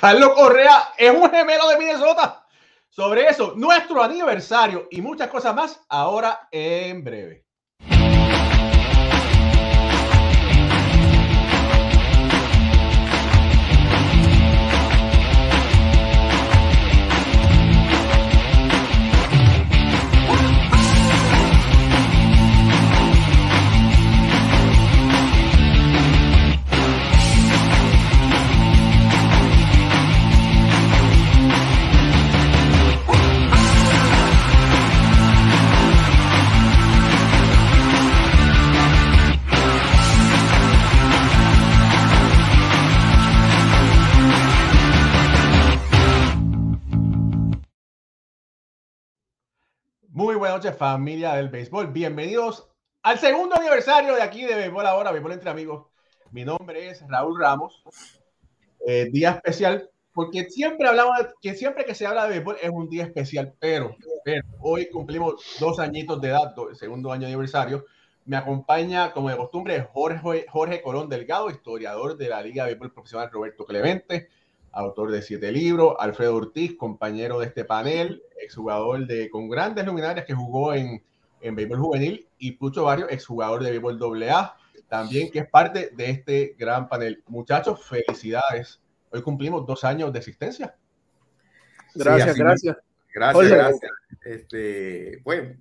Carlos Correa es un gemelo de Minnesota. Sobre eso, nuestro aniversario y muchas cosas más ahora en breve. Muy buenas noches, familia del béisbol. Bienvenidos al segundo aniversario de aquí de Béisbol Ahora, Béisbol Entre Amigos. Mi nombre es Raúl Ramos. Eh, día especial, porque siempre hablamos que siempre que se habla de béisbol es un día especial, pero, hoy cumplimos dos añitos de edad, el segundo año aniversario. Me acompaña, como de costumbre, Jorge, Jorge Colón Delgado, historiador de la Liga de Béisbol Profesional Roberto Clemente, autor de siete libros, Alfredo Ortiz, compañero de este panel, exjugador de, con grandes luminarias que jugó en, en béisbol juvenil, y Pucho Barrio, exjugador de béisbol AA, también que es parte de este gran panel. Muchachos, felicidades. Hoy cumplimos dos años de existencia. Gracias, Sí, gracias. Gracias, Jorge. gracias. Este, pues,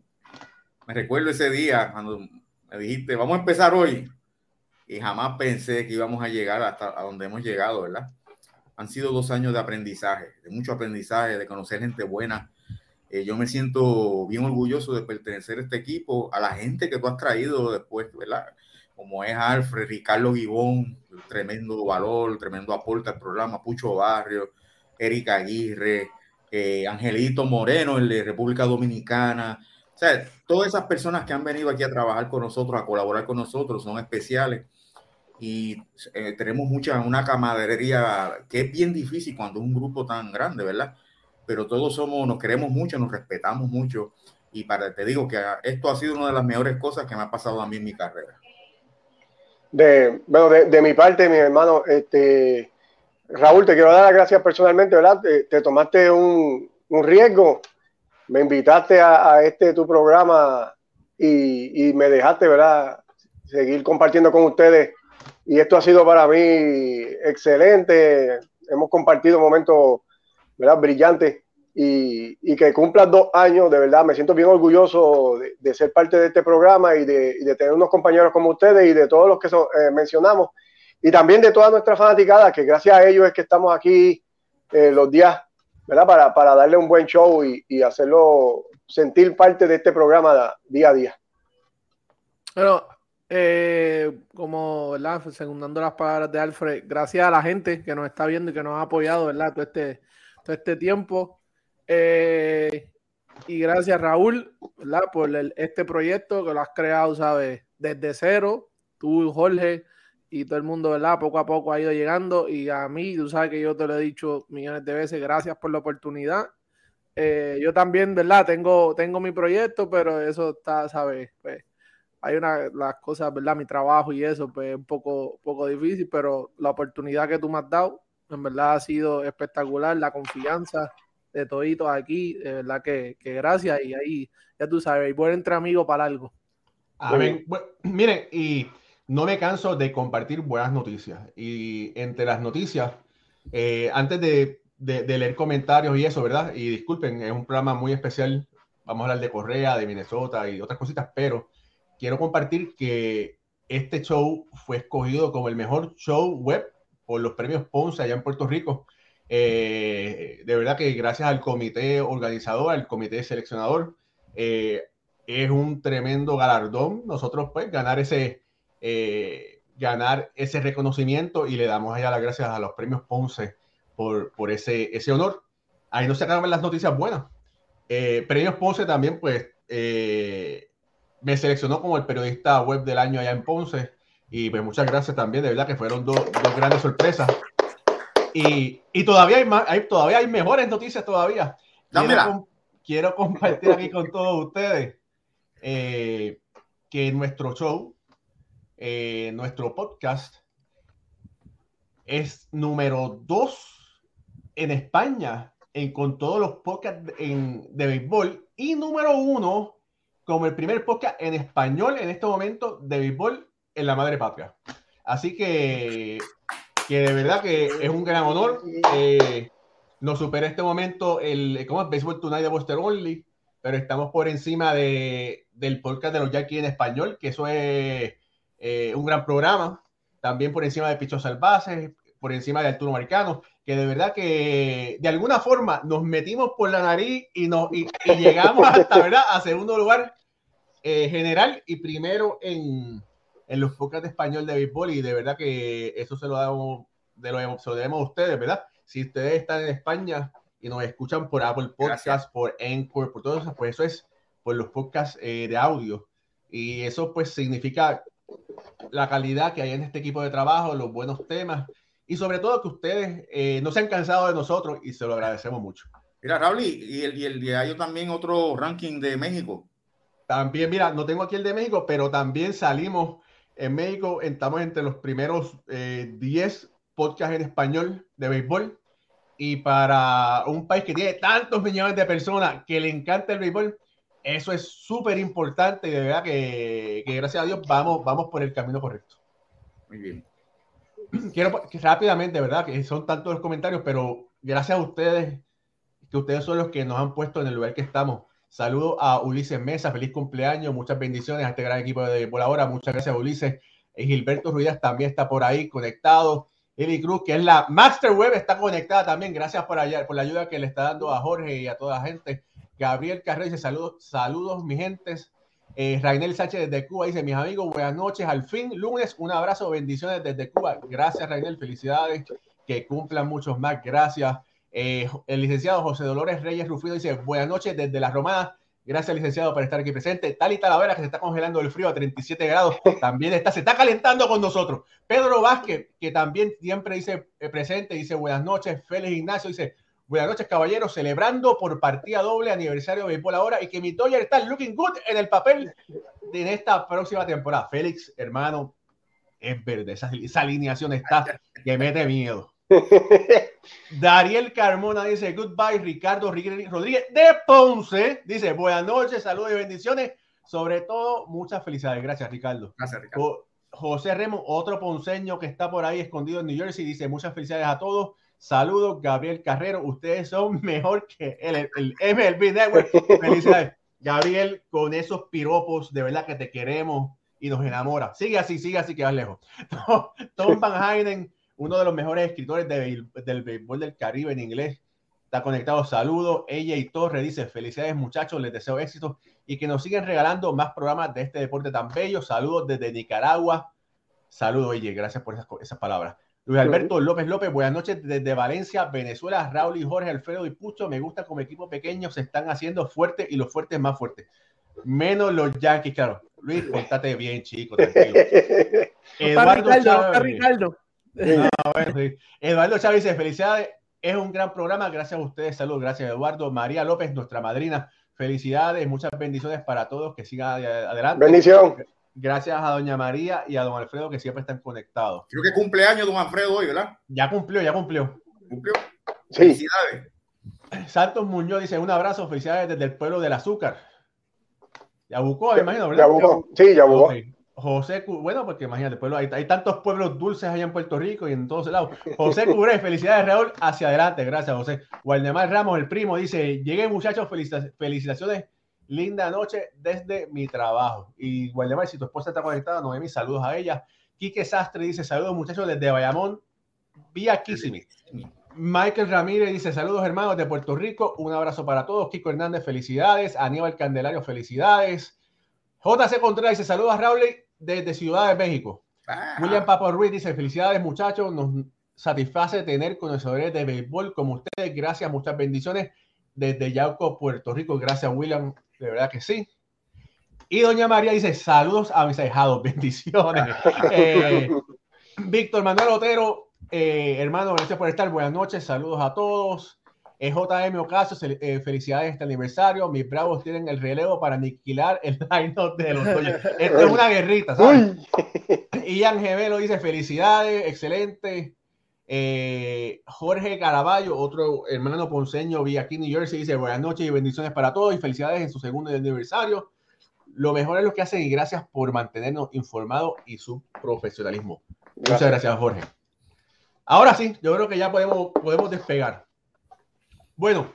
me recuerdo ese día cuando me dijiste, vamos a empezar hoy. Y jamás pensé que íbamos a llegar hasta a donde hemos llegado, ¿verdad? Han sido dos años de aprendizaje, de mucho aprendizaje, de conocer gente buena. Eh, yo me siento bien orgulloso de pertenecer a este equipo, a la gente que tú has traído después, ¿verdad? Como es Alfred, Ricardo Gibón, tremendo valor, tremendo aporte al programa, Pucho Barrio, Erika Aguirre, eh, Angelito Moreno, el de República Dominicana. O sea, todas esas personas que han venido aquí a trabajar con nosotros, a colaborar con nosotros, son especiales. Y eh, tenemos mucha, una camaradería que es bien difícil cuando es un grupo tan grande, ¿verdad? Pero todos somos, nos queremos mucho, nos respetamos mucho. Y para, te digo que esto ha sido una de las mejores cosas que me ha pasado a mí en mi carrera. De, bueno, de, mi parte, mi hermano, este, Raúl, te quiero dar las gracias personalmente, ¿verdad? Te, te tomaste un, un, riesgo, me invitaste a, a, este tu programa y, y, me dejaste, ¿verdad? Seguir compartiendo con ustedes. Y esto ha sido para mí excelente. Hemos compartido momentos, ¿verdad? Brillantes. Y, y, que cumplas dos años, de verdad, me siento bien orgulloso de, ser parte de este programa y de, de, tener unos compañeros como ustedes y de todos los que son, eh, mencionamos, y también de toda nuestra fanaticada, que gracias a ellos es que estamos aquí eh, los días, ¿verdad? Para, para, darle un buen show y, y, hacerlo sentir parte de este programa día a día. Bueno, eh, como, ¿verdad? Segundando las palabras de Alfred, gracias a la gente que nos está viendo y que nos ha apoyado, ¿verdad? Todo este, todo este tiempo. Eh, y gracias Raúl ¿verdad? por el, este proyecto que lo has creado, ¿sabes? Desde cero, tú, Jorge y todo el mundo, ¿verdad? Poco a poco ha ido llegando y a mí, tú sabes que yo te lo he dicho millones de veces, gracias por la oportunidad. Eh, yo también, ¿verdad? Tengo, tengo mi proyecto, pero eso está, ¿sabes? Pues hay una, las cosas, ¿verdad? Mi trabajo y eso, pues es un poco, poco difícil, pero la oportunidad que tú me has dado, en verdad ha sido espectacular, la confianza de toditos aquí, de verdad que, que, gracias y ahí, ya tú sabes, y buen entre amigos para algo. Amén. Bueno, miren, y no me canso de compartir buenas noticias. Y entre las noticias, eh, antes de, de, de, leer comentarios y eso, ¿verdad? Y disculpen, es un programa muy especial. Vamos a hablar de Correa, de Minnesota y otras cositas, pero quiero compartir que este show fue escogido como el mejor show web por los premios Ponce allá en Puerto Rico. Eh, de verdad que gracias al comité organizador, al comité seleccionador, eh, es un tremendo galardón nosotros pues ganar ese, eh, ganar ese reconocimiento y le damos allá las gracias a los premios Ponce por, por ese, ese honor. Ahí no se acaban las noticias buenas. Eh, premios Ponce también pues me seleccionó como el periodista web del año allá en Ponce y pues muchas gracias también, de verdad que fueron dos, dos grandes sorpresas. Y, y, todavía hay más, hay, todavía hay mejores noticias todavía. Quiero, quiero compartir aquí con todos ustedes eh, que nuestro show, eh, nuestro podcast, es número dos en España en, con todos los podcasts en, de béisbol y número uno como el primer podcast en español en este momento de béisbol en la madre patria. Así que, que de verdad que es un gran honor. Eh, nos supera este momento el, ¿cómo es? Baseball Tonight de Buster Only, pero estamos por encima de, del podcast de los Yankees en español, que eso es eh, un gran programa. También por encima de Pichos Salvajes, por encima de Arturo Marcano, que de verdad que de alguna forma nos metimos por la nariz y, nos, y, llegamos hasta, ¿verdad? A segundo lugar eh, general y primero en, en los podcasts de español de béisbol y de verdad que eso se lo damos, de lo, se lo debemos a ustedes, ¿verdad? Si ustedes están en España y nos escuchan por Apple Podcasts, por Anchor, por todo eso, pues eso es por los podcasts eh, de audio. Y eso pues significa la calidad que hay en este equipo de trabajo, los buenos temas y sobre todo que ustedes eh, no se han cansado de nosotros y se lo agradecemos mucho. Mira, Raúl, y el, y el, y hay también otro ranking de México. También, mira, no tengo aquí el de México, pero también salimos en México, estamos entre los primeros 10 eh, podcasts en español de béisbol. Y para un país que tiene tantos millones de personas que le encanta el béisbol, eso es súper importante y de verdad que, que, gracias a Dios vamos, vamos por el camino correcto. Muy bien. Quiero que rápidamente, ¿verdad? Que son tantos los comentarios, pero gracias a ustedes, que ustedes son los que nos han puesto en el lugar que estamos. Saludo a Ulises Mesa, feliz cumpleaños, muchas bendiciones a este gran equipo de ahora. Muchas gracias, Ulises. Y Gilberto Ruidas también está por ahí conectado. Eli Cruz, que es la Master Web, está conectada también. Gracias por, allá, por la ayuda que le está dando a Jorge y a toda la gente. Gabriel Carrera dice saludos, saludos, mi gentes. Eh, Rainel Sánchez desde Cuba dice, mis amigos, buenas noches. Al fin, lunes, un abrazo, bendiciones desde Cuba. Gracias, Rainel, felicidades. Que cumplan muchos más. Gracias. Eh, el licenciado José Dolores Reyes Rufino dice, buenas noches desde la Romana. Gracias, licenciado, por estar aquí presente. Tal y Talavera, que se está congelando el frío a 37 grados, también está, se está calentando con nosotros. Pedro Vázquez, que también siempre dice eh, presente, dice buenas noches. Félix Ignacio dice, buenas noches, caballeros, celebrando por partida doble aniversario de béisbol ahora y que mi Toyer está looking good en el papel en esta próxima temporada. Félix, hermano, es verde, esa, esa alineación está que mete miedo. Dariel Carmona dice goodbye, Ricardo Rodríguez de Ponce. Dice buenas noches, saludos y bendiciones. Sobre todo, muchas felicidades. Gracias, Ricardo. Gracias, Ricardo. José Remo, otro ponceño que está por ahí escondido en New Jersey, dice muchas felicidades a todos. Saludos, Gabriel Carrero. Ustedes son mejor que el, el MLB Network. Felicidades. Gabriel, con esos piropos, de verdad que te queremos y nos enamora. Sigue así, sigue así que vas lejos. Tom Van Heinen uno de los mejores escritores del béisbol del Caribe en inglés. Está conectado. Saludos. Ella y Torre dice: Felicidades, muchachos. Les deseo éxito y que nos sigan regalando más programas de este deporte tan bello. Saludos desde Nicaragua. Saludos, ella. Gracias por esas, palabras. Luis Alberto López López, buenas noches desde Valencia, Venezuela. Raúl y Jorge Alfredo y Pucho, me gusta como equipo pequeño se están haciendo fuertes y los fuertes más fuertes. Menos los Yankees, claro. Luis, portate bien, chico, tranquilo. Eduardo Ricardo, Ricardo. Eduardo Chávez felicidades, es un gran programa, gracias a ustedes, saludos, gracias Eduardo. María López, nuestra madrina, felicidades, muchas bendiciones para todos, que sigan adelante. Bendición. Gracias a doña María y a don Alfredo que siempre están conectados. Creo que cumpleaños don Alfredo hoy, ¿verdad? Ya cumplió, ya cumplió. ¿Cumplió? Felicidades. Santos Muñoz dice, un abrazo, felicidades desde el pueblo del azúcar. Yabucó, me imagino, ¿verdad? Yabucó, sí, Yabucó. José, bueno, porque imagínate, pueblo, hay, hay, tantos pueblos dulces allá en Puerto Rico y en todos lados. José Cubre, felicidades Raúl, hacia adelante, gracias José. Waldemar Ramos, el primo, dice, llegué muchachos, felicitaciones, linda noche desde mi trabajo. Y Waldemar, si tu esposa está conectada, Noemi, saludos a ella. Quique Sastre dice, saludos muchachos desde Bayamón, vía Kissimmee. Michael Ramírez dice, saludos hermanos de Puerto Rico, un abrazo para todos. Kiko Hernández, felicidades. Aníbal Candelario, felicidades. JC Contreras dice, saludos a Raúl desde Ciudad de México. Ah. William Papo Ruiz dice, felicidades muchachos, nos satisface tener conocedores de béisbol como ustedes. Gracias, muchas bendiciones desde Yauco, Puerto Rico. Gracias, William, de verdad que sí. Y doña María dice, saludos a mis ahijados, bendiciones. Eh, Víctor Manuel Otero, eh, hermano, gracias por estar. Buenas noches, saludos a todos. JM Ocasio, eh, felicidades este aniversario. Mis bravos tienen el relevo para aniquilar el line de los Dodgers. Esto es una guerrita, ¿sabes? Ian Gemelo dice felicidades, excelente. Eh, Jorge Caraballo, otro hermano ponceño, vía aquí en New Jersey, dice buenas noches y bendiciones para todos y felicidades en su segundo aniversario. Lo mejor es lo que hacen y gracias por mantenernos informados y su profesionalismo. Muchas gracias, Jorge. Ahora sí, yo creo que ya podemos, podemos despegar. Bueno,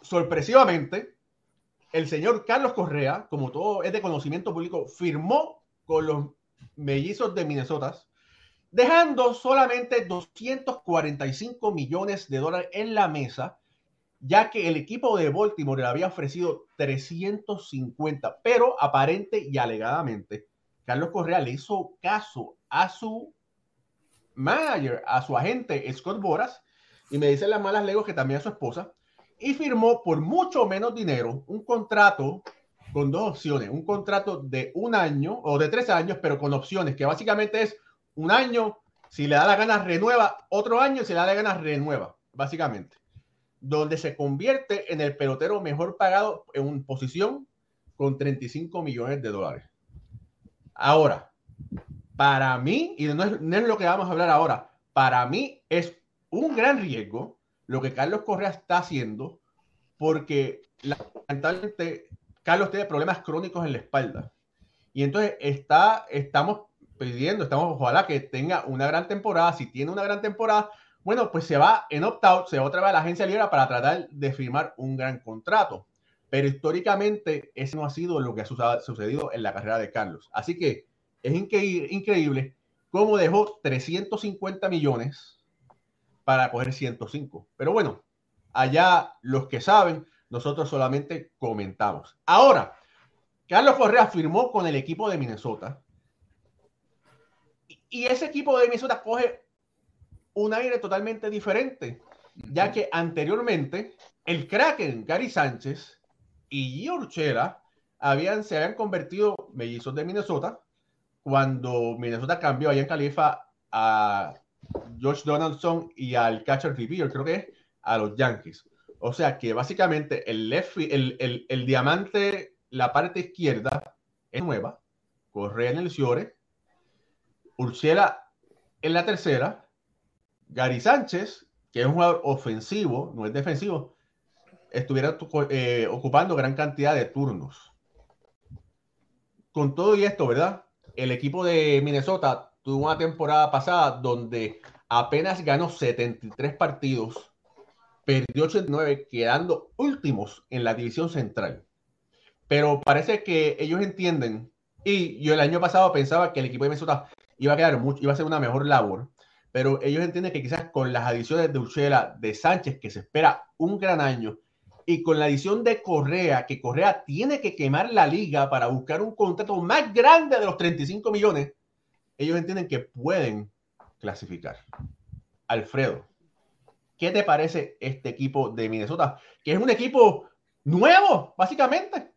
sorpresivamente, el señor Carlos Correa, como todo es de conocimiento público, firmó con los mellizos de Minnesota, dejando solamente 245 millones de dólares en la mesa, ya que el equipo de Baltimore le había ofrecido 350, pero aparente y alegadamente, Carlos Correa le hizo caso a su manager, a su agente Scott Boras, y me dicen las malas legos que también a su esposa, y firmó por mucho menos dinero un contrato con dos opciones, un contrato de un año o de tres años, pero con opciones, que básicamente es un año, si le da la gana renueva, otro año, si le da la gana renueva, básicamente, donde se convierte en el pelotero mejor pagado en una posición con 35 millones de dólares. Ahora, para mí, y no es, no es lo que vamos a hablar ahora, para mí es un gran riesgo lo que Carlos Correa está haciendo, porque lamentablemente Carlos tiene problemas crónicos en la espalda. Y entonces está, estamos pidiendo, estamos, ojalá que tenga una gran temporada. Si tiene una gran temporada, bueno, pues se va en opt-out, se va otra vez a la agencia libre para tratar de firmar un gran contrato. Pero históricamente ese no ha sido lo que ha sucedido en la carrera de Carlos. Así que es increíble cómo dejó 350 millones para coger 105. Pero bueno, allá los que saben, nosotros solamente comentamos. Ahora, Carlos Correa firmó con el equipo de Minnesota. Y ese equipo de Minnesota coge un aire totalmente diferente, ya que anteriormente el Kraken, Gary Sánchez y Urchela habían, se habían convertido mellizos de Minnesota cuando Minnesota cambió allá en Califa a Josh Donaldson y al catcher yo creo que es a los Yankees. O sea que básicamente el, left, el, el, diamante, la parte izquierda es nueva, Correa en el Ciore, Urshela en la tercera, Gary Sánchez, que es un jugador ofensivo, no es defensivo, estuviera eh, ocupando gran cantidad de turnos. Con todo y esto, ¿verdad? El equipo de Minnesota tuvo una temporada pasada donde apenas ganó 73 partidos, perdió 89, quedando últimos en la división central. Pero parece que ellos entienden, y yo el año pasado pensaba que el equipo de Minnesota iba a quedar mucho, iba a ser una mejor labor, pero ellos entienden que quizás con las adiciones de Uchela, de Sánchez, que se espera un gran año, y con la adición de Correa, que Correa tiene que quemar la liga para buscar un contrato más grande de los 35 millones, ellos entienden que pueden clasificar. Alfredo, ¿qué te parece este equipo de Minnesota? Que es un equipo nuevo, básicamente.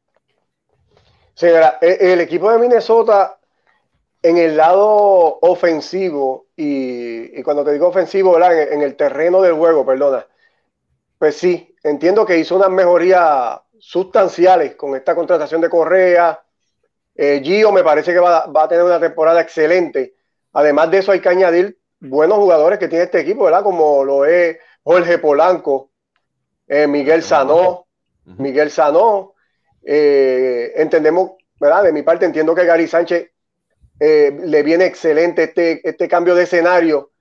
Sí, el equipo de Minnesota en el lado ofensivo y, cuando te digo ofensivo, En, en, el terreno del juego, perdona, pues sí, entiendo que hizo unas mejorías sustanciales con esta contratación de Correa, eh, Gio me parece que va, a tener una temporada excelente. Además de eso, hay que añadir buenos jugadores que tiene este equipo, ¿verdad? Como lo es Jorge Polanco, eh, Miguel Sanó, Miguel Sanó. Eh, entendemos, ¿verdad? De mi parte, entiendo que Gary Sánchez le viene excelente este, este cambio de escenario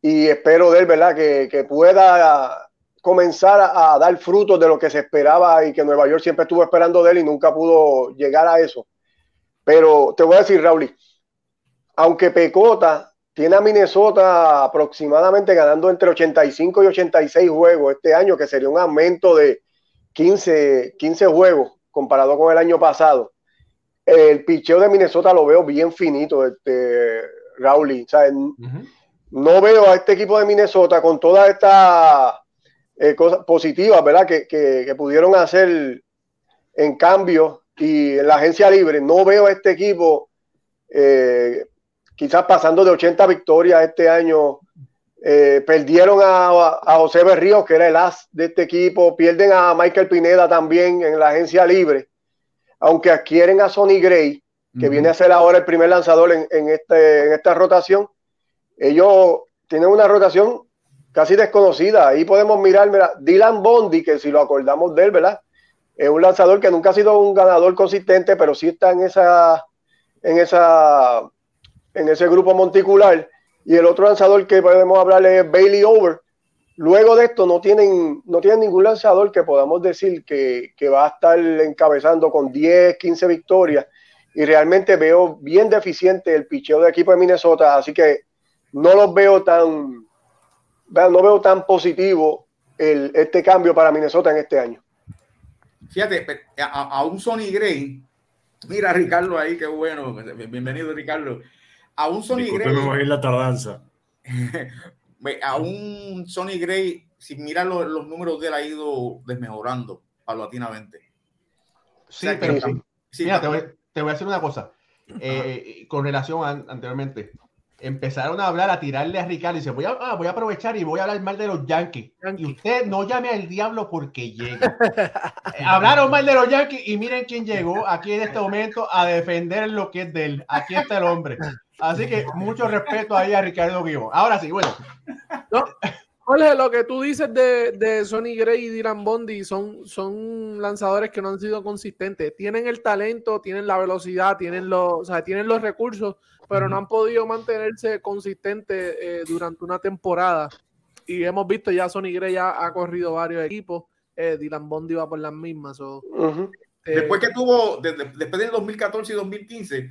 y espero de él, ¿verdad? Que, pueda comenzar a, a, dar frutos de lo que se esperaba y que Nueva York siempre estuvo esperando de él y nunca pudo llegar a eso. Pero te voy a decir, Raúl, aunque Pecota tiene a Minnesota aproximadamente ganando entre 85 y 86 juegos este año, que sería un aumento de 15, 15 juegos comparado con el año pasado. El picheo de Minnesota lo veo bien finito, este, Raúl. No veo a este equipo de Minnesota con todas estas eh, cosas positivas, ¿verdad? Que, que, pudieron hacer en cambio y en la agencia libre no veo a este equipo eh, quizás pasando de 80 victorias este año. Eh, perdieron a, José Berríos, que era el as de este equipo. Pierden a Michael Pineda también en la agencia libre. Aunque adquieren a Sonny Gray, que viene a ser ahora el primer lanzador en, este, en esta rotación. Ellos tienen una rotación casi desconocida. Ahí podemos mirar, mira, Dylan Bondi, que si lo acordamos de él, ¿verdad? Es un lanzador que nunca ha sido un ganador consistente, pero sí está en esa, en esa, en ese grupo monticular. Y el otro lanzador que podemos hablar es Bailey Over. Luego de esto no tienen, no tienen ningún lanzador que podamos decir que, que va a estar encabezando con 10, 15 victorias. Y realmente veo bien deficiente el picheo de equipo de Minnesota, así que no los veo tan, no veo tan positivo el, este cambio para Minnesota en este año. Fíjate, a, un Sonny Gray, mira Ricardo ahí, qué bueno, bienvenido Ricardo. A un Sonny Gray. la tardanza. a un Sonny Gray, si mira los, números de él, ha ido desmejorando paulatinamente. Sí, pero sí. Mira, te, voy, te, voy, a decir una cosa. Eh, con relación a, anteriormente, empezaron a hablar, a tirarle a Ricardo y dice, voy a, ah, voy a aprovechar y voy a hablar mal de los Yankees. Y usted no llame al diablo porque llega. Eh, hablaron mal de los Yankees y miren quién llegó aquí en este momento a defender lo que es de él. Aquí está el hombre. Así que mucho respeto ahí a Ricardo Guión. Ahora sí, bueno. No, Jorge, lo que tú dices de, de Sonny Gray y Dylan Bondi son, son lanzadores que no han sido consistentes. Tienen el talento, tienen la velocidad, tienen los, o sea, tienen los recursos, pero no han podido mantenerse consistentes eh, durante una temporada. Y hemos visto ya Sonny Gray ya ha corrido varios equipos. Eh, Dylan Bondi va por las mismas. Este, después que tuvo, después del 2014 y 2015,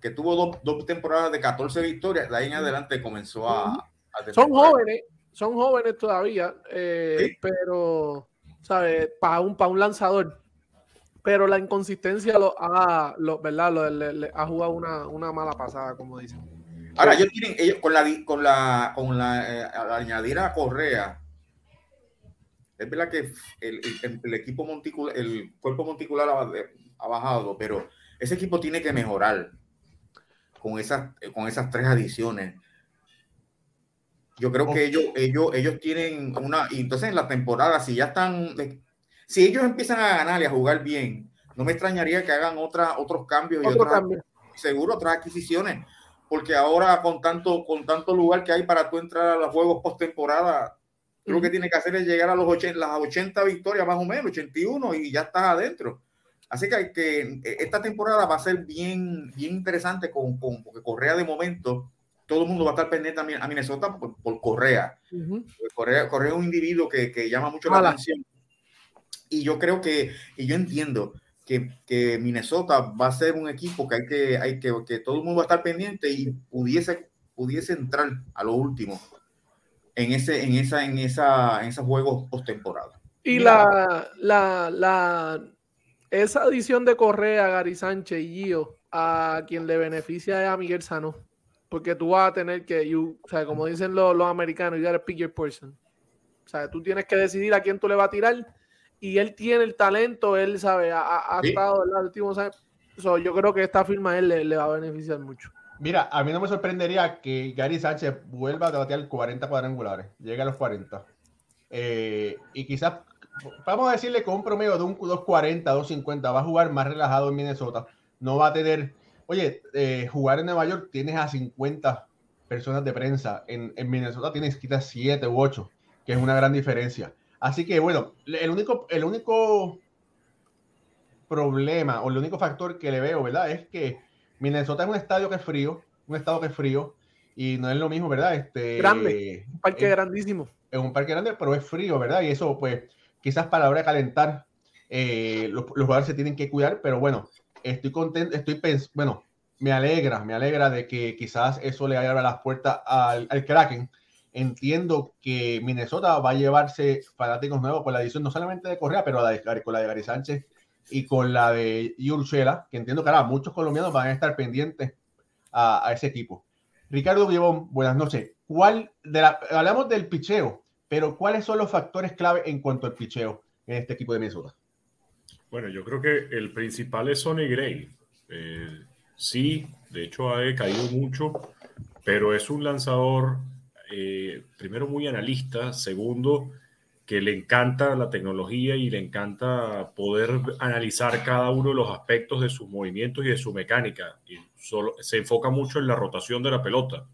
que tuvo dos, temporadas de 14 victorias, de ahí en adelante comenzó a... son jóvenes, son jóvenes todavía, eh, pero, ¿sabes? Para un, para un lanzador. Pero la inconsistencia lo ha, lo, ¿verdad? Lo, le, ha jugado una, una, mala pasada, como dicen. Ahora, ellos tienen, ellos con la, con la, con la, eh, añadir a Correa, es verdad que el, el, equipo monticular, el cuerpo monticular ha, ha, bajado, pero ese equipo tiene que mejorar con esas, con esas tres adiciones. Yo creo que ellos, ellos, ellos tienen una, y entonces en la temporada, si ya están, si ellos empiezan a ganar y a jugar bien, no me extrañaría que hagan otra, otros cambios y otras, seguro otras adquisiciones, porque ahora con tanto, con tanto lugar que hay para tú entrar a los juegos postemporada, lo que tiene que hacer es llegar a los 80, las 80 victorias más o menos, 81 y ya estás adentro. Así que, que eh, esta temporada va a ser bien, bien interesante con, con, porque Correa de momento, todo el mundo va a estar pendiente a Minnesota por, Correa. Correa. Correa. es un individuo que, que llama mucho la atención. Y yo creo que, y yo entiendo que, que, Minnesota va a ser un equipo que hay que, hay que, que todo el mundo va a estar pendiente y pudiese, pudiese entrar a lo último en ese, en esa, en esa, en esos juegos postemporada. Y la, la, la esa adición de Correa, Gary Sánchez y Gio, a quien le beneficia es a Miguel Sano. Porque tú vas a tener que, o sea, como dicen los, los americanos, you gotta pick your person. O sea, tú tienes que decidir a quién tú le vas a tirar. Y él tiene el talento, él sabe, ha, estado el último, yo creo que esta firma a él le, va a beneficiar mucho. Mira, a mí no me sorprendería que Gary Sánchez vuelva a batear 40 cuadrangulares, llegue a los 40. Eh, y quizás vamos a decirle con un promedio de un 2.40, 2.50, va a jugar más relajado en Minnesota. No va a tener, oye, eh, jugar en Nueva York tienes a 50 personas de prensa. En, Minnesota tienes quizás 7 u 8, que es una gran diferencia. Así que bueno, el único, el único problema o el único factor que le veo, ¿verdad? Es que Minnesota es un estadio que es frío, un estado que es frío y no es lo mismo, ¿verdad? Este, Grande, un parque grandísimo. Es un parque grande, pero es frío, ¿verdad? Y eso, pues, quizás para la hora de calentar, eh, los, jugadores se tienen que cuidar, pero bueno, estoy contento, estoy pensando, bueno, me alegra, me alegra de que quizás eso le abra las puertas al, al, Kraken. Entiendo que Minnesota va a llevarse fanáticos nuevos con la edición no solamente de Correa, pero con la de Gary Sánchez y con la de Urshela, que entiendo que ahora muchos colombianos van a estar pendientes a, a ese equipo. Ricardo Guibón, buenas noches. ¿Cuál de la, hablamos del picheo, pero ¿cuáles son los factores clave en cuanto al picheo en este equipo de Minnesota? Bueno, yo creo que el principal es Sonny Gray. Eh, sí, de hecho ha caído mucho, pero es un lanzador, eh, primero muy analista, segundo, que le encanta la tecnología y le encanta poder analizar cada uno de los aspectos de sus movimientos y de su mecánica. Y solo, se enfoca mucho en la rotación de la pelota.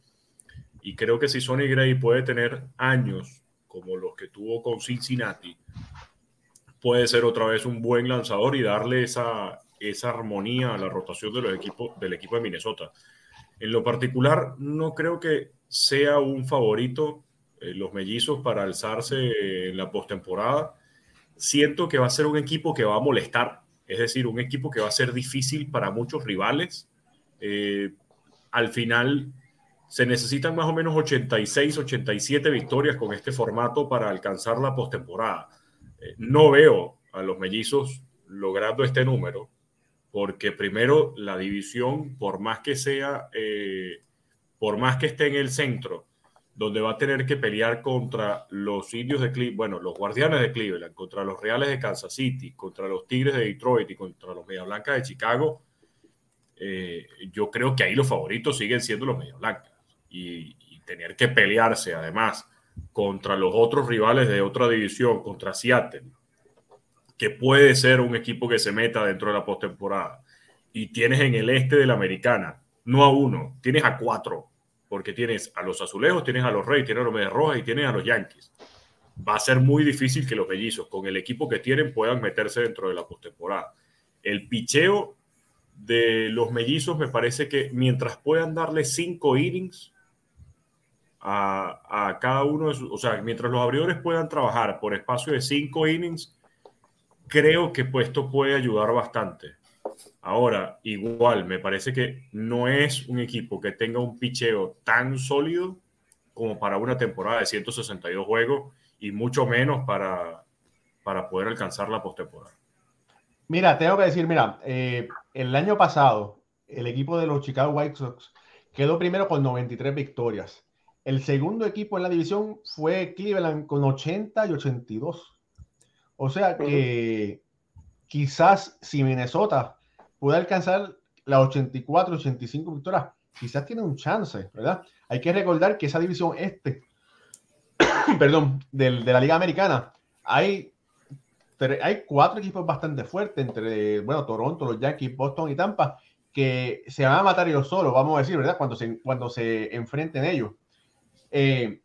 Y creo que si Sonny Gray puede tener años como los que tuvo con Cincinnati, puede ser otra vez un buen lanzador y darle esa, esa armonía a la rotación de los equipos, del equipo de Minnesota. En lo particular, no creo que sea un favorito eh, los mellizos para alzarse en la postemporada. Siento que va a ser un equipo que va a molestar, es decir, un equipo que va a ser difícil para muchos rivales. Eh, al final se necesitan más o menos 86, 87 victorias con este formato para alcanzar la postemporada. Eh, no veo a los mellizos logrando este número, porque primero la división, por más que sea, por más que esté en el centro, donde va a tener que pelear contra los indios de Cleveland, bueno, los guardianes de Cleveland, contra los reales de Kansas City, contra los tigres de Detroit y contra los media blancas de Chicago, eh, yo creo que ahí los favoritos siguen siendo los media blancas. Y, tener que pelearse además contra los otros rivales de otra división, contra Seattle, que puede ser un equipo que se meta dentro de la postemporada. Y tienes en el este de la americana, no a uno, tienes a cuatro porque tienes a los azulejos, tienes a los Reyes, tienes a los Medias Rojas y tienes a los Yankees. Va a ser muy difícil que los mellizos, con el equipo que tienen, puedan meterse dentro de la postemporada. El picheo de los mellizos me parece que mientras puedan darle cinco innings a, cada uno de sus, o sea, mientras los abridores puedan trabajar por espacio de cinco innings, creo que pues, esto puede ayudar bastante. Ahora, igual, me parece que no es un equipo que tenga un picheo tan sólido como para una temporada de 162 juegos y mucho menos para, para poder alcanzar la postemporada. Mira, tengo que decir, mira, eh, el año pasado el equipo de los Chicago White Sox quedó primero con 93 victorias. El segundo equipo en la división fue Cleveland con 80 y 82. O sea que quizás si Minnesota puede alcanzar las 84, 85 victorias, quizás tiene un chance, ¿verdad? Hay que recordar que esa división este, perdón, de, de, la Liga Americana, hay, hay cuatro equipos bastante fuertes entre, bueno, Toronto, los Yankees, Boston y Tampa, que se van a matar ellos solos, vamos a decir, ¿verdad? Cuando se, cuando se enfrenten ellos. Eh,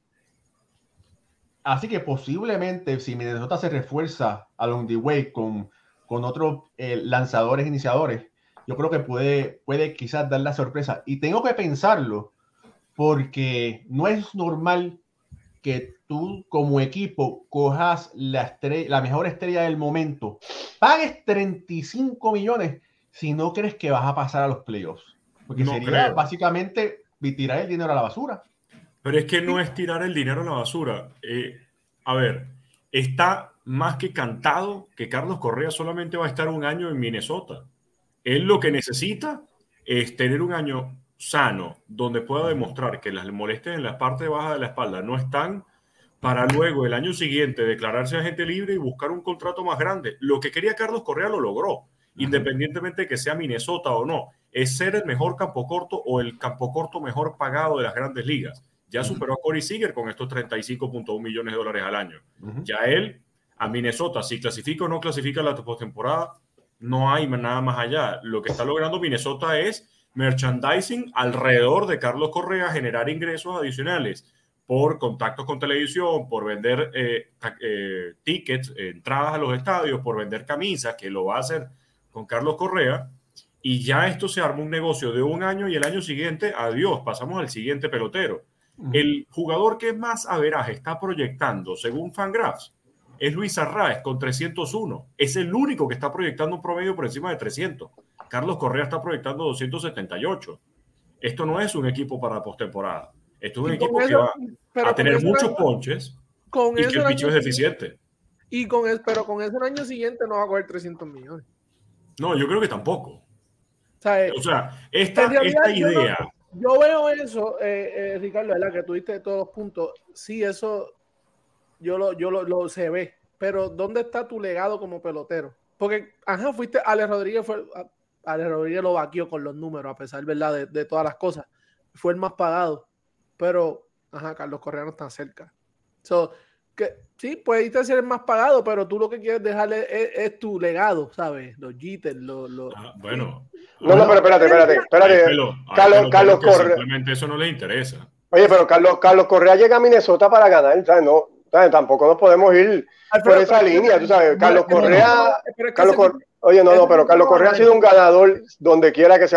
así que posiblemente si Minnesota se refuerza along the way con con otros eh, lanzadores iniciadores, yo creo que puede, puede quizás dar la sorpresa. Y tengo que pensarlo porque no es normal que tú como equipo cojas la, la mejor estrella del momento, pagues 35 millones si no crees que vas a pasar a los playoffs. Porque No sería creo. básicamente tirar el dinero a la basura. Pero es que no es tirar el dinero a la basura. Eh, a ver, está más que cantado que Carlos Correa solamente va a estar un año en Minnesota. Él lo que necesita es tener un año sano, donde pueda demostrar que las molestias en la parte baja de la espalda no están, para luego el año siguiente declararse agente libre y buscar un contrato más grande. Lo que quería Carlos Correa lo logró, independientemente de que sea Minnesota o no. Es ser el mejor campo corto o el campo corto mejor pagado de las grandes ligas. Ya superó a Corey Seager con estos 35.1 millones de dólares al año. Ya él, a Minnesota, si clasifica o no clasifica la postemporada, no hay nada más allá. Lo que está logrando Minnesota es merchandising alrededor de Carlos Correa, generar ingresos adicionales por contactos con televisión, por vender eh, eh, tickets, entradas a los estadios, por vender camisas, que lo va a hacer con Carlos Correa. Y ya esto se arma un negocio de un año y el año siguiente, adiós, pasamos al siguiente pelotero. El jugador que más averaje está proyectando, según Fangraphs, es Luis Arraez con 301. Es el único que está proyectando un promedio por encima de 300. Carlos Correa está proyectando 278. Esto no es un equipo para postemporada. Esto es un equipo que va a tener muchos el año- ponches con y que el el picheo es deficiente. Y con eso, pero con eso el año siguiente no va a coger 300 millones. No, yo creo que tampoco. O sea, eh, O sea, esta, no- idea, yo veo eso, eh, eh, Ricardo, ¿verdad? Que tuviste todos los puntos. Sí, eso yo lo, yo lo, lo se ve. Pero ¿dónde está tu legado como pelotero? Porque, ajá, fuiste, Ale Rodríguez fue, Ale Rodríguez lo vaqueó con los números, a pesar, ¿verdad? De, de todas las cosas. Fue el más pagado. Pero, ajá, Carlos Correa no está cerca. So, que sí, puedes ser el más pagado, pero tú lo que quieres dejarle es, es tu legado, ¿sabes? Los jitters, los, los- ah, bueno, No, no, pero espérate, espérate, espérate. pelo- Carlos- Carlos Correa. Simplemente eso no les interesa. Oye, pero Carlos, Carlos Correa llega a Minnesota para ganar, ¿sabes? No, Tampoco nos podemos ir por esa línea, tú sabes. Carlos Correa, oye, no, no, pero Carlos Correa ha sido un ganador donde quiera que se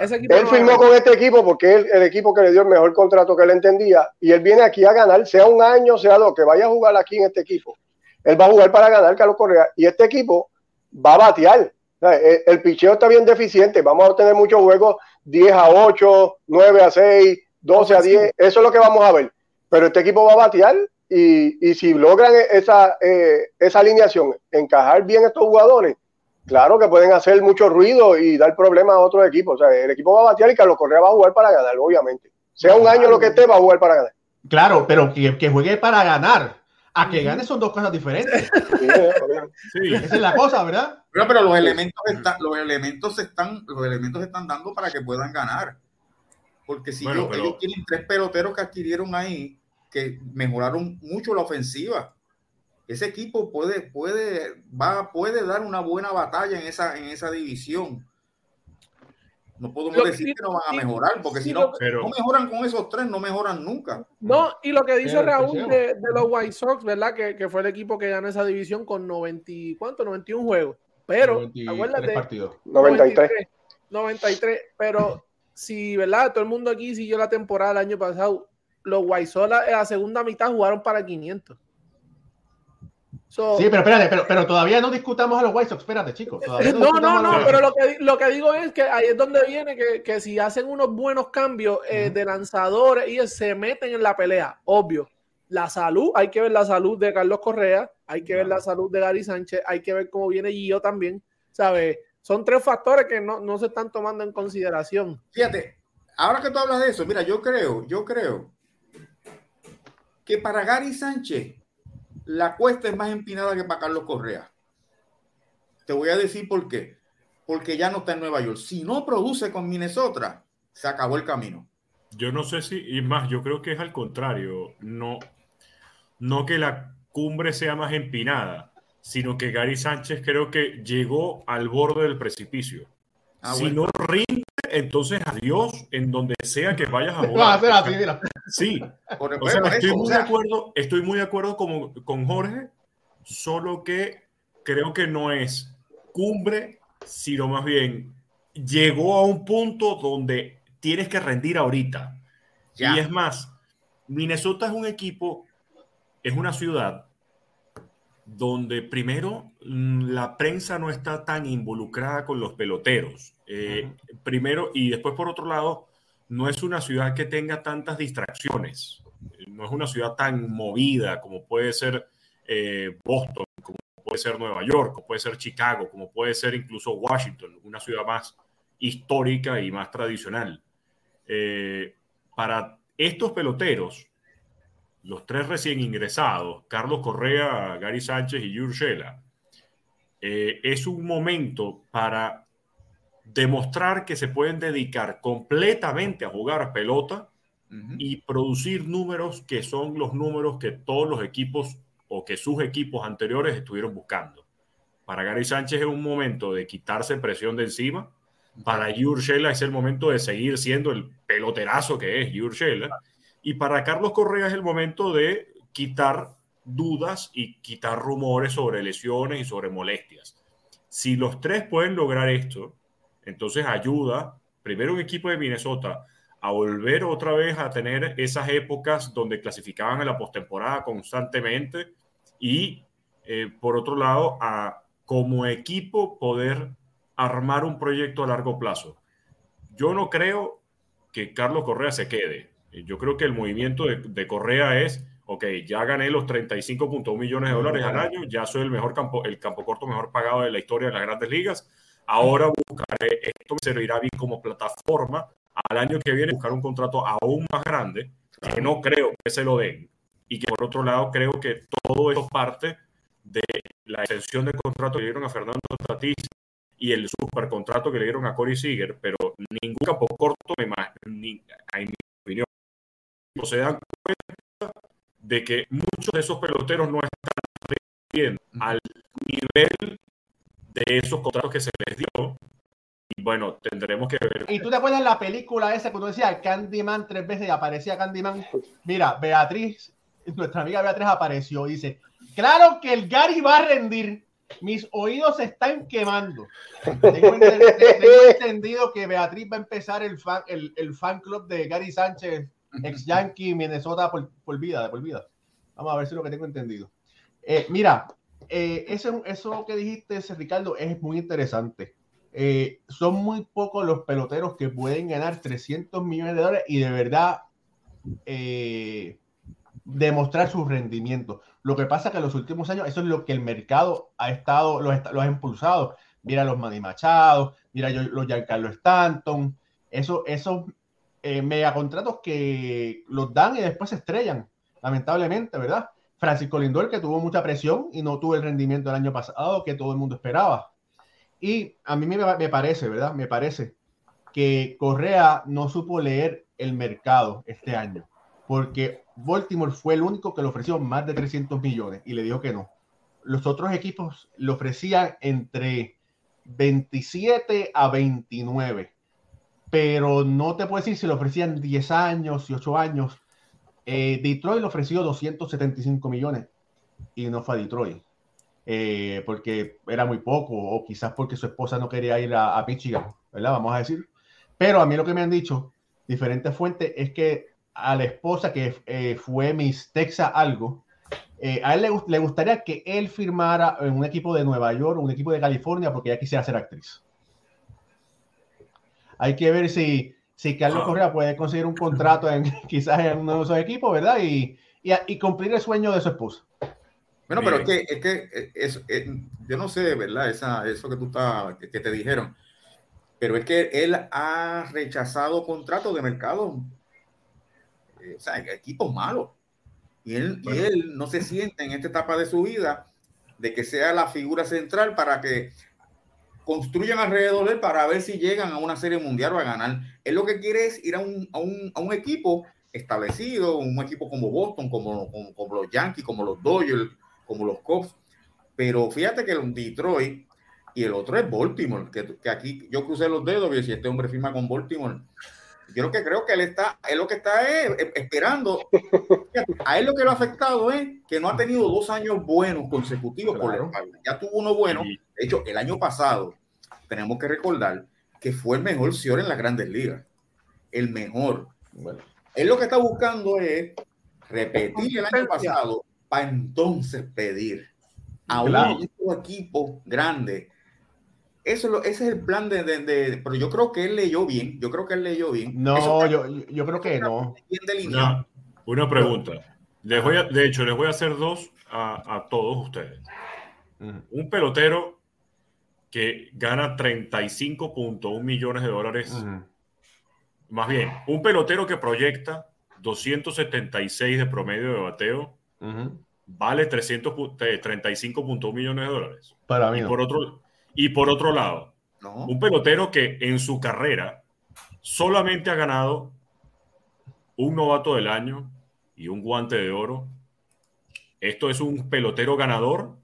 Él firmó con este equipo porque es el equipo que le dio el mejor contrato que él entendía y él viene aquí a ganar, sea un año, sea lo que vaya a jugar aquí en este equipo. Él va a jugar para ganar Carlos Correa y este equipo va a batear. El, el picheo está bien deficiente, vamos a tener muchos juegos 10 a 8, 9 a 6, 12 a 10, eso es lo que vamos a ver. Pero este equipo va a batear y, y si logran esa, eh, esa alineación, encajar bien estos jugadores, claro que pueden hacer mucho ruido y dar problemas a otros equipos. O sea, el equipo va a batear y Carlos Correa va a jugar para ganar, obviamente. Sea un año lo que esté, va a jugar para ganar. Claro, pero que, que juegue para ganar. A que gane son dos cosas diferentes. Sí, Esa es la cosa, ¿verdad? Pero, pero los elementos están, los elementos están, los elementos están dando para que puedan ganar. Porque si ellos tienen tres peloteros que adquirieron ahí, que mejoraron mucho la ofensiva. Ese equipo puede, puede, va, puede dar una buena batalla en esa, en esa división. No podemos decir que no van a mejorar, porque si no, no mejoran con esos tres, no mejoran nunca. No, y lo que dice Raúl de, los White Sox, ¿verdad? Que, que, fue el equipo que ganó esa división con 90, ¿cuánto? 91 juegos. Pero, 93 acuérdate, partidos. 93. 93. Pero si, ¿verdad? Todo el mundo aquí siguió la temporada el año pasado. Los White Sox en la segunda mitad jugaron para 500 sí, pero espérate, pero, todavía no discutamos a los White Sox, espérate, chicos. No, no, no, pero lo que, lo que digo es que ahí es donde viene que, si hacen unos buenos cambios eh, de lanzadores y se meten en la pelea, obvio. La salud, hay que ver la salud de Carlos Correa, hay que ver la salud de Gary Sánchez, hay que ver cómo viene Gio también, ¿sabes? Son tres factores que no, no se están tomando en consideración. Fíjate, ahora que tú hablas de eso, mira, yo creo, yo creo que para Gary Sánchez la cuesta es más empinada que para Carlos Correa. Te voy a decir por qué. Porque ya no está en Nueva York. Si no produce con Minnesota, se acabó el camino. Yo no sé si, y más, yo creo que es al contrario. No, no que la cumbre sea más empinada, sino que Gary Sánchez creo que llegó al borde del precipicio. Ah, si no rinde, entonces adiós en donde sea que vayas a jugar. Sí, estoy, muy de acuerdo, estoy muy de acuerdo con, con Jorge, solo que creo que no es cumbre, sino más bien llegó a un punto donde tienes que rendir ahorita. Y es más, Minnesota es un equipo, es una ciudad donde primero mm, la prensa no está tan involucrada con los peloteros. Eh, primero, y después por otro lado, no es una ciudad que tenga tantas distracciones. No es una ciudad tan movida como puede ser eh, Boston, como puede ser Nueva York, como puede ser Chicago, como puede ser incluso Washington, una ciudad más histórica y más tradicional. Eh, para estos peloteros, los tres recién ingresados, Carlos Correa, Gary Sánchez y Yurshela, eh, es un momento para demostrar que se pueden dedicar completamente a jugar pelota y producir números que son los números que todos los equipos o que sus equipos anteriores estuvieron buscando. Para Gary Sánchez es un momento de quitarse presión de encima. Para Yurshela es el momento de seguir siendo el peloterazo que es Yurshela. Y para Carlos Correa es el momento de quitar dudas y quitar rumores sobre lesiones y sobre molestias. Si los tres pueden lograr esto, entonces ayuda primero un equipo de Minnesota a volver otra vez a tener esas épocas donde clasificaban en la postemporada constantemente y eh, por otro lado a como equipo poder armar un proyecto a largo plazo. Yo no creo que Carlos Correa se quede. Yo creo que el movimiento de, Correa es, ok, ya gané los 35.1 millones de dólares al año, ya soy el mejor campo, el campo corto mejor pagado de la historia de las grandes ligas. Ahora buscaré, esto me servirá bien como plataforma. Al año que viene buscar un contrato aún más grande, que no creo que se lo den. Y que por otro lado creo que todo esto parte de la extensión del contrato que dieron a Fernando Tatis y el supercontrato que le dieron a Corey Seager, pero ningún campo corto, me ni, en se dan cuenta de que muchos de esos peloteros no están bien al nivel de esos contratos que se les dio. Y bueno, tendremos que ver. ¿Y tú te acuerdas la película esa que tú decías, Candyman tres veces y aparecía Candyman? Mira, Beatriz nuestra amiga Beatriz apareció y dice, claro que el Gary va a rendir. Mis oídos se están quemando. Tengo, entendido que Beatriz va a empezar el fan, el, el fan club de Gary Sánchez, ex Yankee, Minnesota por, por, vida, de por vida. Vamos a ver si lo que tengo entendido. Eh, mira, eh, eso, eso que dijiste, Ricardo, es muy interesante. Eh, son muy pocos los peloteros que pueden ganar 300 millones de dólares y de verdad eh, demostrar su rendimiento. Lo que pasa que en los últimos años eso es lo que el mercado ha estado, lo, ha impulsado. Mira los Manny Machado, mira los Giancarlo Stanton, eso, esos eh, megacontratos que los dan y después se estrellan, lamentablemente, ¿verdad? Francisco Lindor, que tuvo mucha presión y no tuvo el rendimiento del año pasado que todo el mundo esperaba. Y a mí me, parece, ¿verdad? Me parece que Correa no supo leer el mercado este año, porque Baltimore fue el único que le ofreció más de 300 millones y le dijo que no. Los otros equipos le ofrecían entre 27 a 29, pero no te puedo decir si le ofrecían 10 años y 8 años. Eh, Detroit le ofreció 275 millones y no fue a Detroit. Eh, porque era muy poco, o quizás porque su esposa no quería ir a, a Michigan, ¿verdad? Vamos a decir. Pero a mí lo que me han dicho diferentes fuentes es que a la esposa que eh, fue Miss Texas algo, a él le, le, gustaría que él firmara en un equipo de Nueva York, un equipo de California, porque ella quisiera ser actriz. Hay que ver si, si Carlos Correa puede conseguir un contrato en, quizás en uno de esos equipos, ¿verdad? Y, y, y cumplir el sueño de su esposa. Bueno, pero es que, es que eh, es, es, yo no sé, ¿verdad? Esa, eso que tú estás, que, que, te dijeron, pero es que él ha rechazado contratos de mercado, eh, o sea, equipos malos. Y él, bueno. y él no se siente en esta etapa de su vida de que sea la figura central para que construyan alrededor de él para ver si llegan a una serie mundial o a ganar. Él lo que quiere es ir a un, a un, a un equipo establecido, un equipo como Boston, como, como, como los Yankees, como los Dodgers, como los Cubs. Pero fíjate que el Detroit y el otro es Baltimore, que, que, aquí yo crucé los dedos y si este hombre firma con Baltimore, yo lo que creo que él está, él lo que está es, es, esperando. A él lo que lo ha afectado es que no ha tenido dos años buenos consecutivos claro. por la espalda. Ya tuvo uno bueno. De hecho, el año pasado, tenemos que recordar que fue el mejor señor en las grandes ligas. El mejor. Bueno. Él lo que está buscando es repetir el año pasado para entonces pedir a claro. un equipo grande. Eso lo, ese es el plan de, de, de, Pero yo creo que él leyó bien. Yo creo que él leyó bien. No, Eso yo, yo creo que no. no. Una pregunta. Les voy a, de hecho, les voy a hacer dos a, a todos ustedes. Uh -huh. Un pelotero que gana 35.1 millones de dólares. Uh -huh. Más bien, un pelotero que proyecta 276 de promedio de bateo. Uh -huh. Vale 335.1 millones de dólares. Para mí. Y por otro, y por otro lado, no. un pelotero que en su carrera solamente ha ganado un novato del año y un guante de oro. Esto es un pelotero ganador.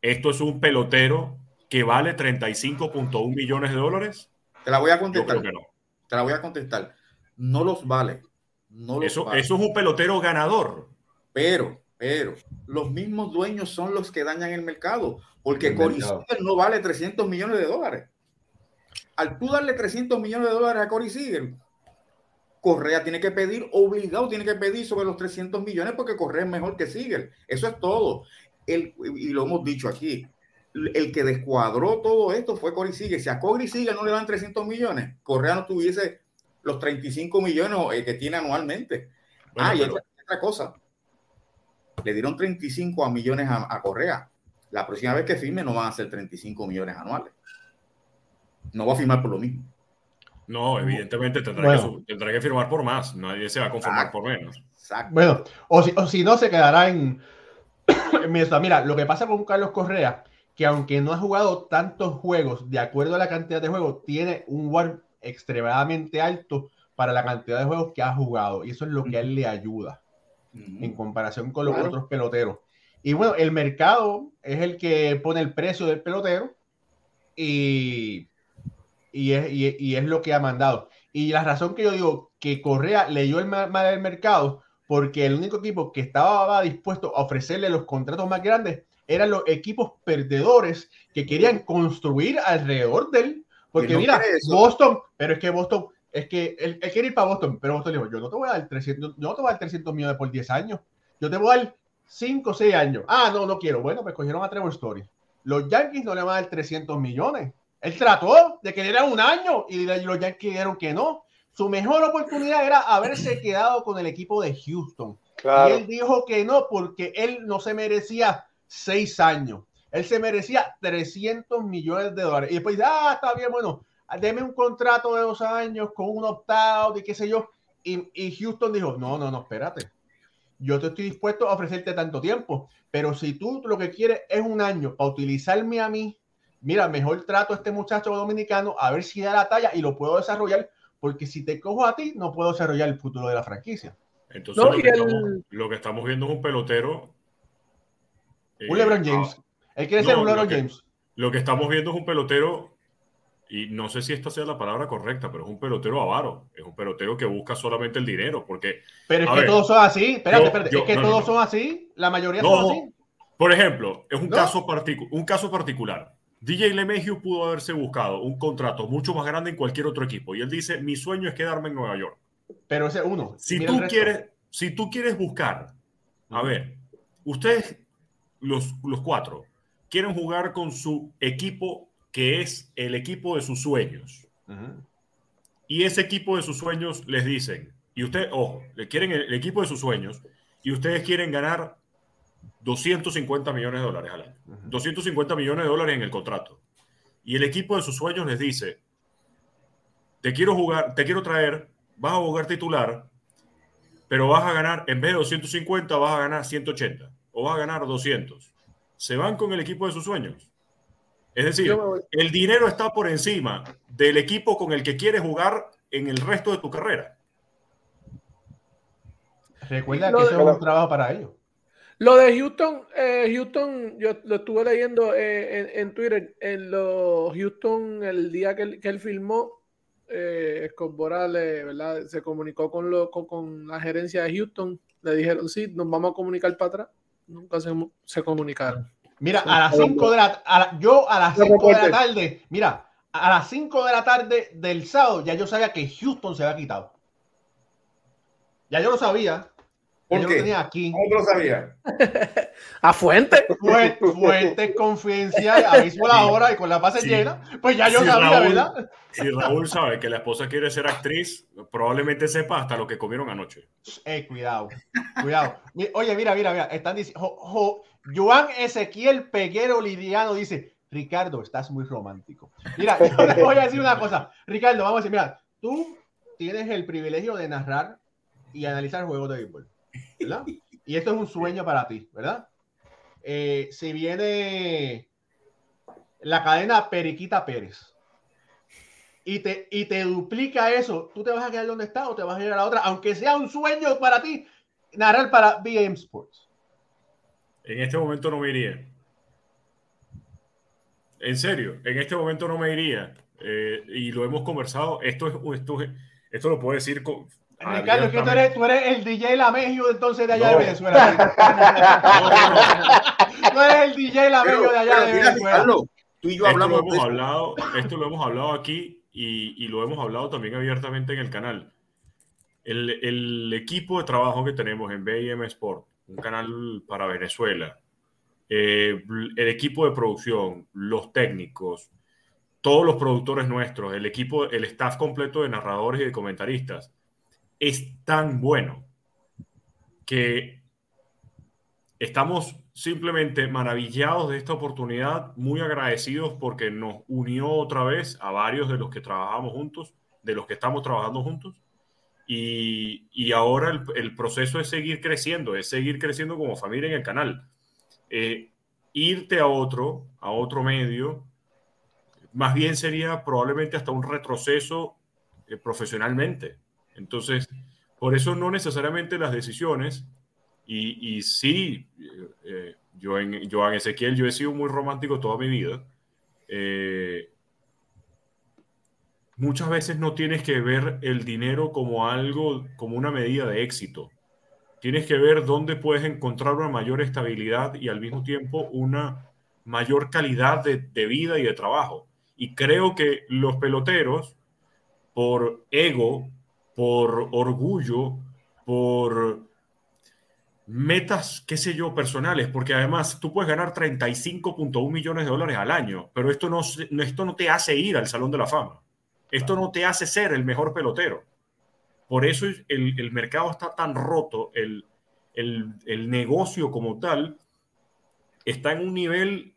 Esto es un pelotero que vale 35.1 millones de dólares. Te la voy a contestar. No. Te la voy a contestar. No los vale. No los eso, vale. eso es un pelotero ganador. Pero, pero, los mismos dueños son los que dañan el mercado. Porque Cory no vale 300 millones de dólares. Al tú darle 300 millones de dólares a Cory Seager, Correa tiene que pedir, obligado tiene que pedir sobre los 300 millones porque Correa es mejor que Seager. Eso es todo. El, y lo hemos dicho aquí. El que descuadró todo esto fue Cory Seager. Si a Cory Seager no le dan 300 millones, Correa no tuviese los 35 millones eh, que tiene anualmente. Bueno, ah, y pero... otra, otra, cosa. Le dieron 35 a millones a, a Correa la próxima vez que firme no van a ser 35 millones anuales. No va a firmar por lo mismo. No, evidentemente tendrá, bueno. que, tendrá que firmar por más. Nadie se va a conformar Exacto. por menos. Exacto. Bueno, o si, o si, no, se quedará en. Mira, lo que pasa con Carlos Correa, que aunque no ha jugado tantos juegos, de acuerdo a la cantidad de juegos, tiene un WAR extremadamente alto para la cantidad de juegos que ha jugado. Y eso es lo que a él le ayuda uh -huh. en comparación con los claro. otros peloteros. Y bueno, el mercado es el que pone el precio del pelotero y, y, es, y, y, es, lo que ha mandado. Y la razón que yo digo que Correa leyó el mal del mercado, porque el único equipo que estaba dispuesto a ofrecerle los contratos más grandes eran los equipos perdedores que querían construir alrededor de él. Porque no mira. Boston, pero es que Boston, es que él, él quiere ir para Boston, pero Boston le dijo, yo no te voy a dar 300, yo no te voy a dar 300 millones por 10 años, yo te voy a dar 5 o 6 años. Ah, no, no quiero. Bueno, pues cogieron a Trevor Story. Los Yankees no le van a dar 300 millones. Él trató de que le dieran un año y los Yankees dijeron que no. Su mejor oportunidad era haberse quedado con el equipo de Houston. Claro. Y él dijo que no, porque él no se merecía seis años. Él se merecía 300 millones de dólares. Y después dice, ah, está bien, bueno, deme un contrato de dos años con un opt-out y qué sé yo. Y, y Houston dijo, no, no, no, espérate. Yo te estoy dispuesto a ofrecerte tanto tiempo, pero si tú lo que quieres es un año para utilizarme a mí, mira, mejor trato a este muchacho dominicano a ver si da la talla y lo puedo desarrollar, porque si te cojo a ti, no puedo desarrollar el futuro de la franquicia. Entonces No, lo, y que el- estamos, lo que estamos viendo es un pelotero. Un eh, LeBron James. Él quiere ser un lo LeBron que- James. Lo que estamos viendo es un pelotero, y no sé si esta sea la palabra correcta, pero es un pelotero avaro. Es un pelotero que busca solamente el dinero, porque, Pero es que ver, todos son así. Espérate, yo- espérate. yo- es que no, todos no. son así. La mayoría son así. por ejemplo, es un, caso, particu- un caso particular. DJ LeMahieu pudo haberse buscado un contrato mucho más grande en cualquier otro equipo. Y él dice, mi sueño es quedarme en Nueva York. Pero ese es uno. Si tú quieres, si tú quieres buscar, a ver, ustedes, los, los cuatro, quieren jugar con su equipo que es el equipo de sus sueños. Ujú. Y ese equipo de sus sueños les dicen, y ustedes, ojo, le quieren el, el equipo de sus sueños, y ustedes quieren ganar 250 millones de dólares al año. Ujú. 250 millones de dólares en el contrato. Y el equipo de sus sueños les dice, te quiero jugar, te quiero traer, vas a jugar titular, pero vas a ganar, en vez de 250, vas a ganar 180 o vas a ganar 200. Se van con el equipo de sus sueños. Es decir, el dinero está por encima del equipo con el que quieres jugar en el resto de tu carrera. Recuerda que de- eso es un trabajo para ellos. Lo de Houston, eh, Houston, yo lo estuve leyendo eh, en, en Twitter. En los Houston, el día que él, que él filmó, eh, Escobar le- ¿verdad? se comunicó con, lo, con, con la gerencia de Houston. Le dijeron, sí, nos vamos a comunicar para atrás. Nunca se, se comunicaron. Mira, a las 5 de la, a la- yo a las No 5 de la tarde, mira, a las 5 de la tarde del sábado ya yo sabía que Houston se había quitado. Ya yo lo sabía. ¿Por yo qué? tenía aquí. ¿Cómo tú lo sabías? A fuente. Fue, fuentes confidenciales, aviso la hora y con la base Sí. llena. Pues ya yo Sí, sabía, Raúl. ¿verdad? Si Raúl sabe que la esposa quiere ser actriz, probablemente sepa hasta lo que comieron anoche. Eh, cuidado, cuidado. Oye, mira, mira, mira. Están diciendo, jo- jo- Joan Ezequiel Peguero Liriano dice, Ricardo, estás muy romántico. Mira, yo le voy a decir una cosa. Ricardo, vamos a decir, mira, tú tienes el privilegio de narrar y analizar juegos de béisbol, ¿verdad? Y esto es un sueño para ti, ¿verdad? Eh, si viene la cadena Periquita Pérez y te, y te duplica eso, ¿tú te vas a quedar donde estás o te vas a ir a la otra? Aunque sea un sueño para ti, narrar para BM Sports. En este momento no me iría. En serio, en este momento no me iría. Eh, y lo hemos conversado. Esto es esto, es- esto lo puedo decir con. Ricardo, es que tú eres, tú eres el DJ Lamegio entonces de allá No. de Venezuela. No, no, no. tú eres el DJ Lamegio de allá pero de Venezuela. Ricardo, tú y yo Esto lo hablamos de hemos eso. hablado, esto lo hemos hablado aquí y, y lo hemos hablado también abiertamente en el canal. El, el equipo de trabajo que tenemos en BM Sport, un canal para Venezuela, eh, el equipo de producción, los técnicos, todos los productores nuestros, el equipo, el staff completo de narradores y de comentaristas, es tan bueno que estamos simplemente maravillados de esta oportunidad, muy agradecidos porque nos unió otra vez a varios de los que trabajamos juntos, de los que estamos trabajando juntos. Y, y ahora el, el proceso es seguir creciendo, es seguir creciendo como familia en el canal. Eh, irte a otro, a otro medio, más bien sería probablemente hasta un retroceso eh, profesionalmente. Entonces, por eso no necesariamente las decisiones, y, y sí, eh, eh, yo en Joan Ezequiel, yo he sido muy romántico toda mi vida. Eh, muchas veces no tienes que ver el dinero como algo, como una medida de éxito. tienes que ver dónde puedes encontrar una mayor estabilidad y al mismo tiempo una mayor calidad de, de vida y de trabajo. Y creo que los peloteros, por ego, por orgullo, por metas, qué sé yo, personales, porque además tú puedes ganar 35.1 millones de dólares al año, pero esto no, esto no te hace ir al Salón de la Fama. Esto no te hace ser el mejor pelotero. Por eso el, el mercado está tan roto, el, el, el, negocio como tal está en un nivel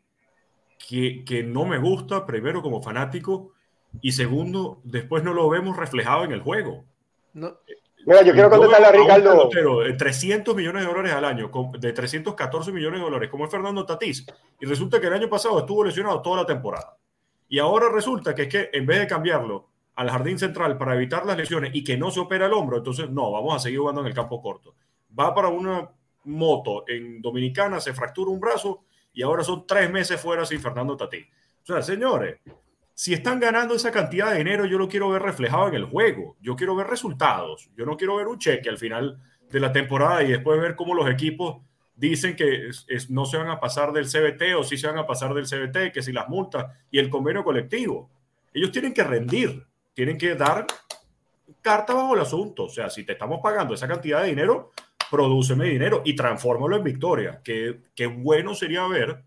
que, que no me gusta, primero como fanático, y segundo, después no lo vemos reflejado en el juego. No. Mira, yo quiero contestarle a Ricardo. de 300 millones de dólares al año, de 314 millones de dólares, como es Fernando Tatís, y resulta que el año pasado estuvo lesionado toda la temporada. Y ahora resulta que es que en vez de cambiarlo al jardín central para evitar las lesiones y que no se opera el hombro, entonces no, vamos a seguir jugando en el campo corto. Va para una moto en Dominicana, se fractura un brazo y ahora son tres meses fuera sin Fernando Tatís. O sea, señores, si están ganando esa cantidad de dinero, yo lo quiero ver reflejado en el juego. Yo quiero ver resultados. Yo no quiero ver un cheque al final de la temporada y después ver cómo los equipos dicen que no se van a pasar del CBT o sí se van a pasar del CBT, que si las multas y el convenio colectivo. Ellos tienen que rendir, tienen que dar carta bajo el asunto. O sea, si te estamos pagando esa cantidad de dinero, prodúceme dinero y transfórmalo en victoria. Qué, qué bueno sería ver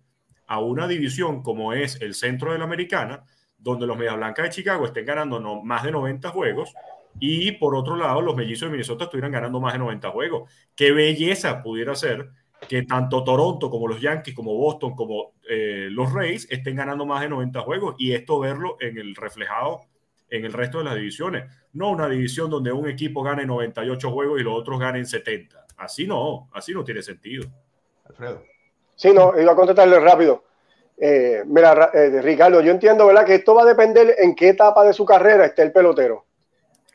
a una división como es el centro de la americana, donde los Medias Blancas de Chicago estén ganando no, más de 90 juegos y por otro lado los mellizos de Minnesota estuvieran ganando más de 90 juegos. Qué belleza pudiera ser que tanto Toronto como los Yankees, como Boston, como eh, los Rays estén ganando más de 90 juegos y esto verlo en el reflejado en el resto de las divisiones. No una división donde un equipo gane 98 juegos y los otros ganen 70. Así no, así no tiene sentido. Alfredo. Sí, no, iba a contestarle rápido. Eh, mira, eh, Ricardo, yo entiendo, ¿verdad? Que esto va a depender en qué etapa de su carrera esté el pelotero.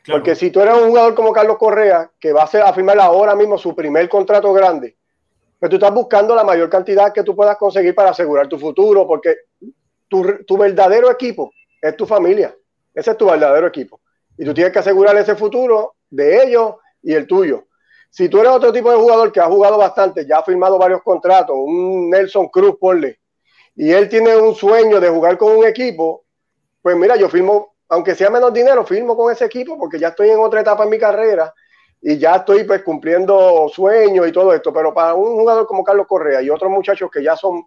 Porque si tú eres un jugador como Carlos Correa, que va a, hacer, a firmar ahora mismo su primer contrato grande, pues tú estás buscando la mayor cantidad que tú puedas conseguir para asegurar tu futuro, porque tu, tu verdadero equipo es tu familia. Ese es tu verdadero equipo. Y tú tienes que asegurar ese futuro de ellos y el tuyo. Si tú eres otro tipo de jugador que ha jugado bastante, ya ha firmado varios contratos, un Nelson Cruz, ponle, y él tiene un sueño de jugar con un equipo, pues mira, yo firmo, aunque sea menos dinero, firmo con ese equipo porque ya estoy en otra etapa en mi carrera y ya estoy pues cumpliendo sueños y todo esto, pero para un jugador como Carlos Correa y otros muchachos que ya son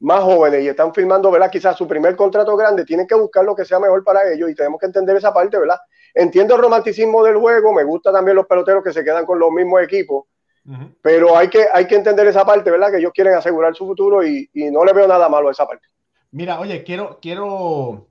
más jóvenes y están firmando, ¿verdad? Quizás su primer contrato grande, tienen que buscar lo que sea mejor para ellos y tenemos que entender esa parte, ¿verdad? Entiendo el romanticismo del juego, me gusta también los peloteros que se quedan con los mismos equipos, pero hay que, hay que entender esa parte, ¿verdad? Que ellos quieren asegurar su futuro y, y no le veo nada malo a esa parte. Mira, oye, quiero, quiero,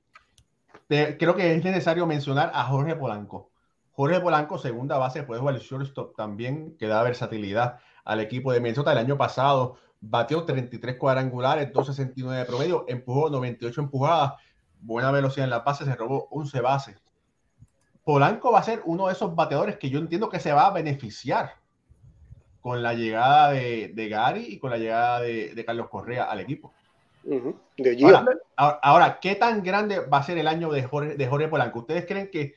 creo que es necesario mencionar a Jorge Polanco. Jorge Polanco, segunda base, puede jugar el shortstop también, que da versatilidad al equipo de Minnesota. El año pasado batió 33 cuadrangulares, 269 de promedio, empujó 98 empujadas, buena velocidad en la base, se robó 11 bases. Polanco va a ser uno de esos bateadores que yo entiendo que se va a beneficiar con la llegada de, de Gary y con la llegada de, de Carlos Correa al equipo. ahora, ahora, ¿qué tan grande va a ser el año de Jorge, de Jorge Polanco? ¿Ustedes creen que,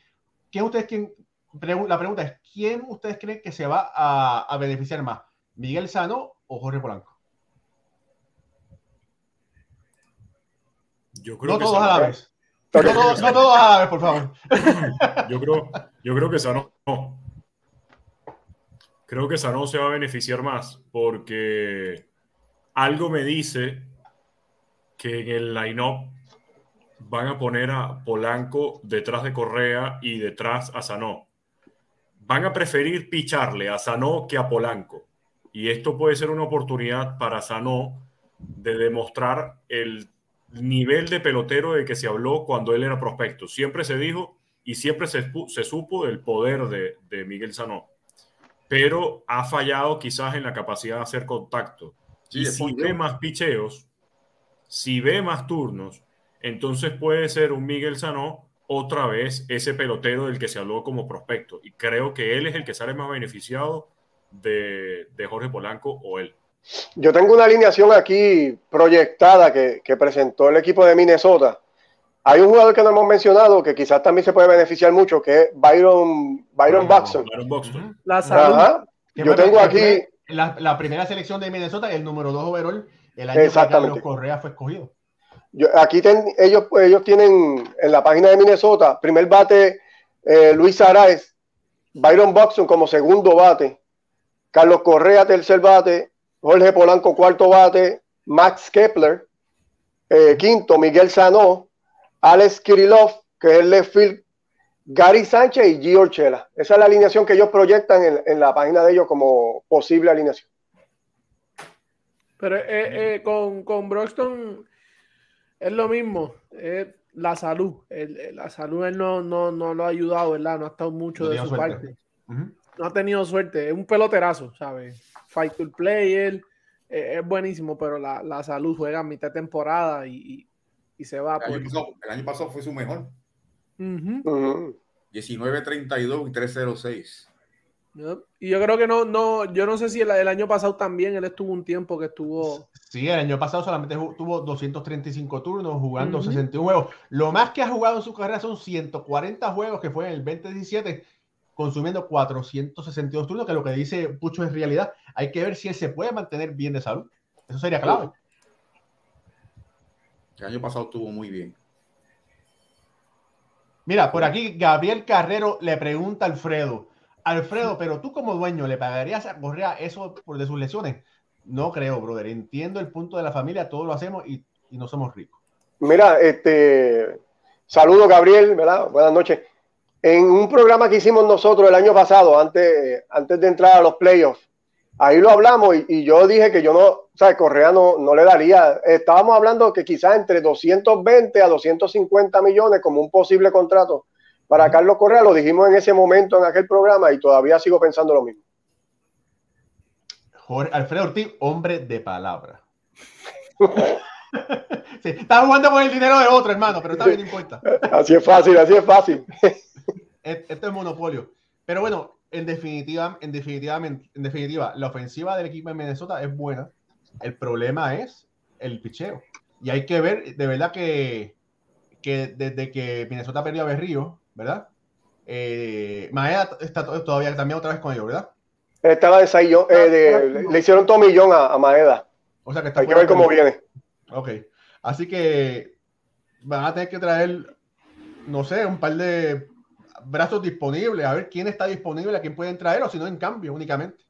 ¿quién ustedes creen, la pregunta es, ¿quién ustedes creen que se va a, a beneficiar más? ¿Miguel Sano o Jorge Polanco? Yo creo no que todos a la vez. No, todos, no todos a la vez, por favor. Yo creo, yo creo que Sano no creo que Sano se va a beneficiar más porque algo me dice que en el line-up van a poner a Polanco detrás de Correa y detrás a Sanó. Van a preferir picharle a Sanó que a Polanco. Y esto puede ser una oportunidad para Sanó de demostrar el nivel de pelotero de que se habló cuando él era prospecto. Siempre se dijo y siempre se, se supo del poder de, de Miguel Sanó pero ha fallado quizás en la capacidad de hacer contacto. y si ve más picheos, si ve más turnos, entonces puede ser un Miguel Sanó otra vez ese pelotero del que se habló como prospecto. Y creo que él es el que sale más beneficiado de, de Jorge Polanco o él. Yo tengo una alineación aquí proyectada que, que presentó el equipo de Minnesota hay un jugador que no hemos mencionado que quizás también se puede beneficiar mucho, que es Byron, Byron Buxton. La salud. Yo tengo aquí, la, primera selección de Minnesota y el número dos overall el año Exactamente. que Correa fue escogido. aquí ellos, ellos tienen en la página de Minnesota, primer bate eh, Luis Araez, Byron Buxton como segundo bate, Carlos Correa tercer bate, Jorge Polanco cuarto bate, Max Kepler eh, quinto, Miguel Sanó, Alex Kirillov, que es el left field, Gary Sánchez y Gio Chela. Esa es la alineación que ellos proyectan en, en la página de ellos como posible alineación. Pero eh, eh, con, con Broxton es lo mismo, la salud. la salud él no, no, no, lo ha ayudado, ¿verdad? No ha estado mucho de su parte. No ha tenido suerte. Es un peloterazo, ¿sabes? Fight to player, eh, es buenísimo, pero la, la, salud juega a mitad de temporada y, y, se va. El, año pasado, fue su mejor. 19-32 y 3-0-6. Y yo creo que no, no, yo no sé si el, el, año pasado también él estuvo un tiempo que estuvo. Sí, el año pasado solamente tuvo 235 turnos jugando 61 juegos. Lo más que ha jugado en su carrera son 140 juegos que fue en el 2017 consumiendo 462 turnos, que lo que dice Pucho es realidad. Hay que ver si él se puede mantener bien de salud. Eso sería clave. El año pasado estuvo muy bien. Mira, por aquí Gabriel Carrero le pregunta a Alfredo. Alfredo, pero tú como dueño, ¿le pagarías a Correa eso por de sus lesiones? No creo, brother. Entiendo el punto de la familia, todos lo hacemos y, y no somos ricos. Mira, este, saludo Gabriel, ¿verdad? Buenas noches. En un programa que hicimos nosotros el año pasado, antes, antes de entrar a los playoffs, ahí lo hablamos y, yo dije que yo no, o sea, Correa no, no, le daría, estábamos hablando que quizás entre 220 a 250 millones como un posible contrato para Carlos Correa, lo dijimos en ese momento en aquel programa y todavía sigo pensando lo mismo. Jorge Alfredo Ortiz, hombre de palabra. sí, está jugando con el dinero de otro, hermano, pero está bien, no importa. Así es fácil, así es fácil. esto es monopolio. Pero bueno, en definitiva, en definitiva, en definitiva, la ofensiva del equipo de Minnesota es buena. El problema es el picheo. Y hay que ver, de verdad que, que desde que Minnesota perdió a Berrío, ¿verdad? Eh, Maeda está todavía también otra vez con ellos, ¿verdad? Estaba de, eh, le hicieron tomillón a, a Maeda. O sea que está hay que ver cómo viene. Ok. Así que van a tener que traer, no sé, un par de brazos disponibles, a ver quién está disponible, a quién pueden traer, o si no, en cambio únicamente.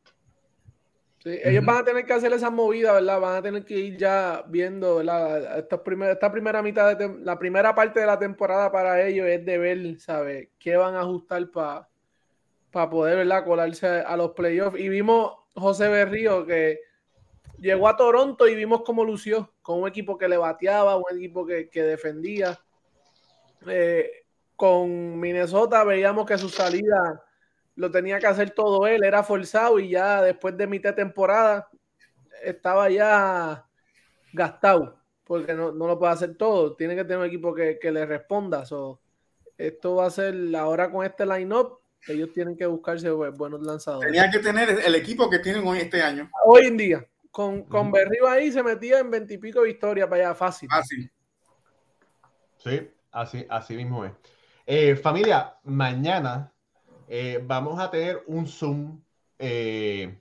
Sí, ellos van a tener que hacer esa movida, ¿verdad? Van a tener que ir ya viendo, ¿verdad? Esta, esta primera mitad, de la primera parte de la temporada para ellos es de ver, ¿sabes? ¿Qué van a ajustar para para poder, ¿verdad? Colarse a los playoffs. Y vimos José Berrío que llegó a Toronto y vimos cómo lució, con un equipo que le bateaba, un equipo que, que defendía. Eh, con Minnesota veíamos que su salida lo tenía que hacer todo él, era forzado y ya después de mitad de temporada estaba ya gastado, porque no, lo puede hacer todo, tiene que tener un equipo que, le responda. esto va a ser ahora con este line-up, ellos tienen que buscarse buenos lanzadores. Tenía que tener el equipo que tienen hoy este año. Hoy en día, con, con Berrío ahí se metía en veintipico victorias para allá, fácil. Fácil. Sí, así, así mismo es. Eh, familia, mañana eh, vamos a tener un Zoom eh,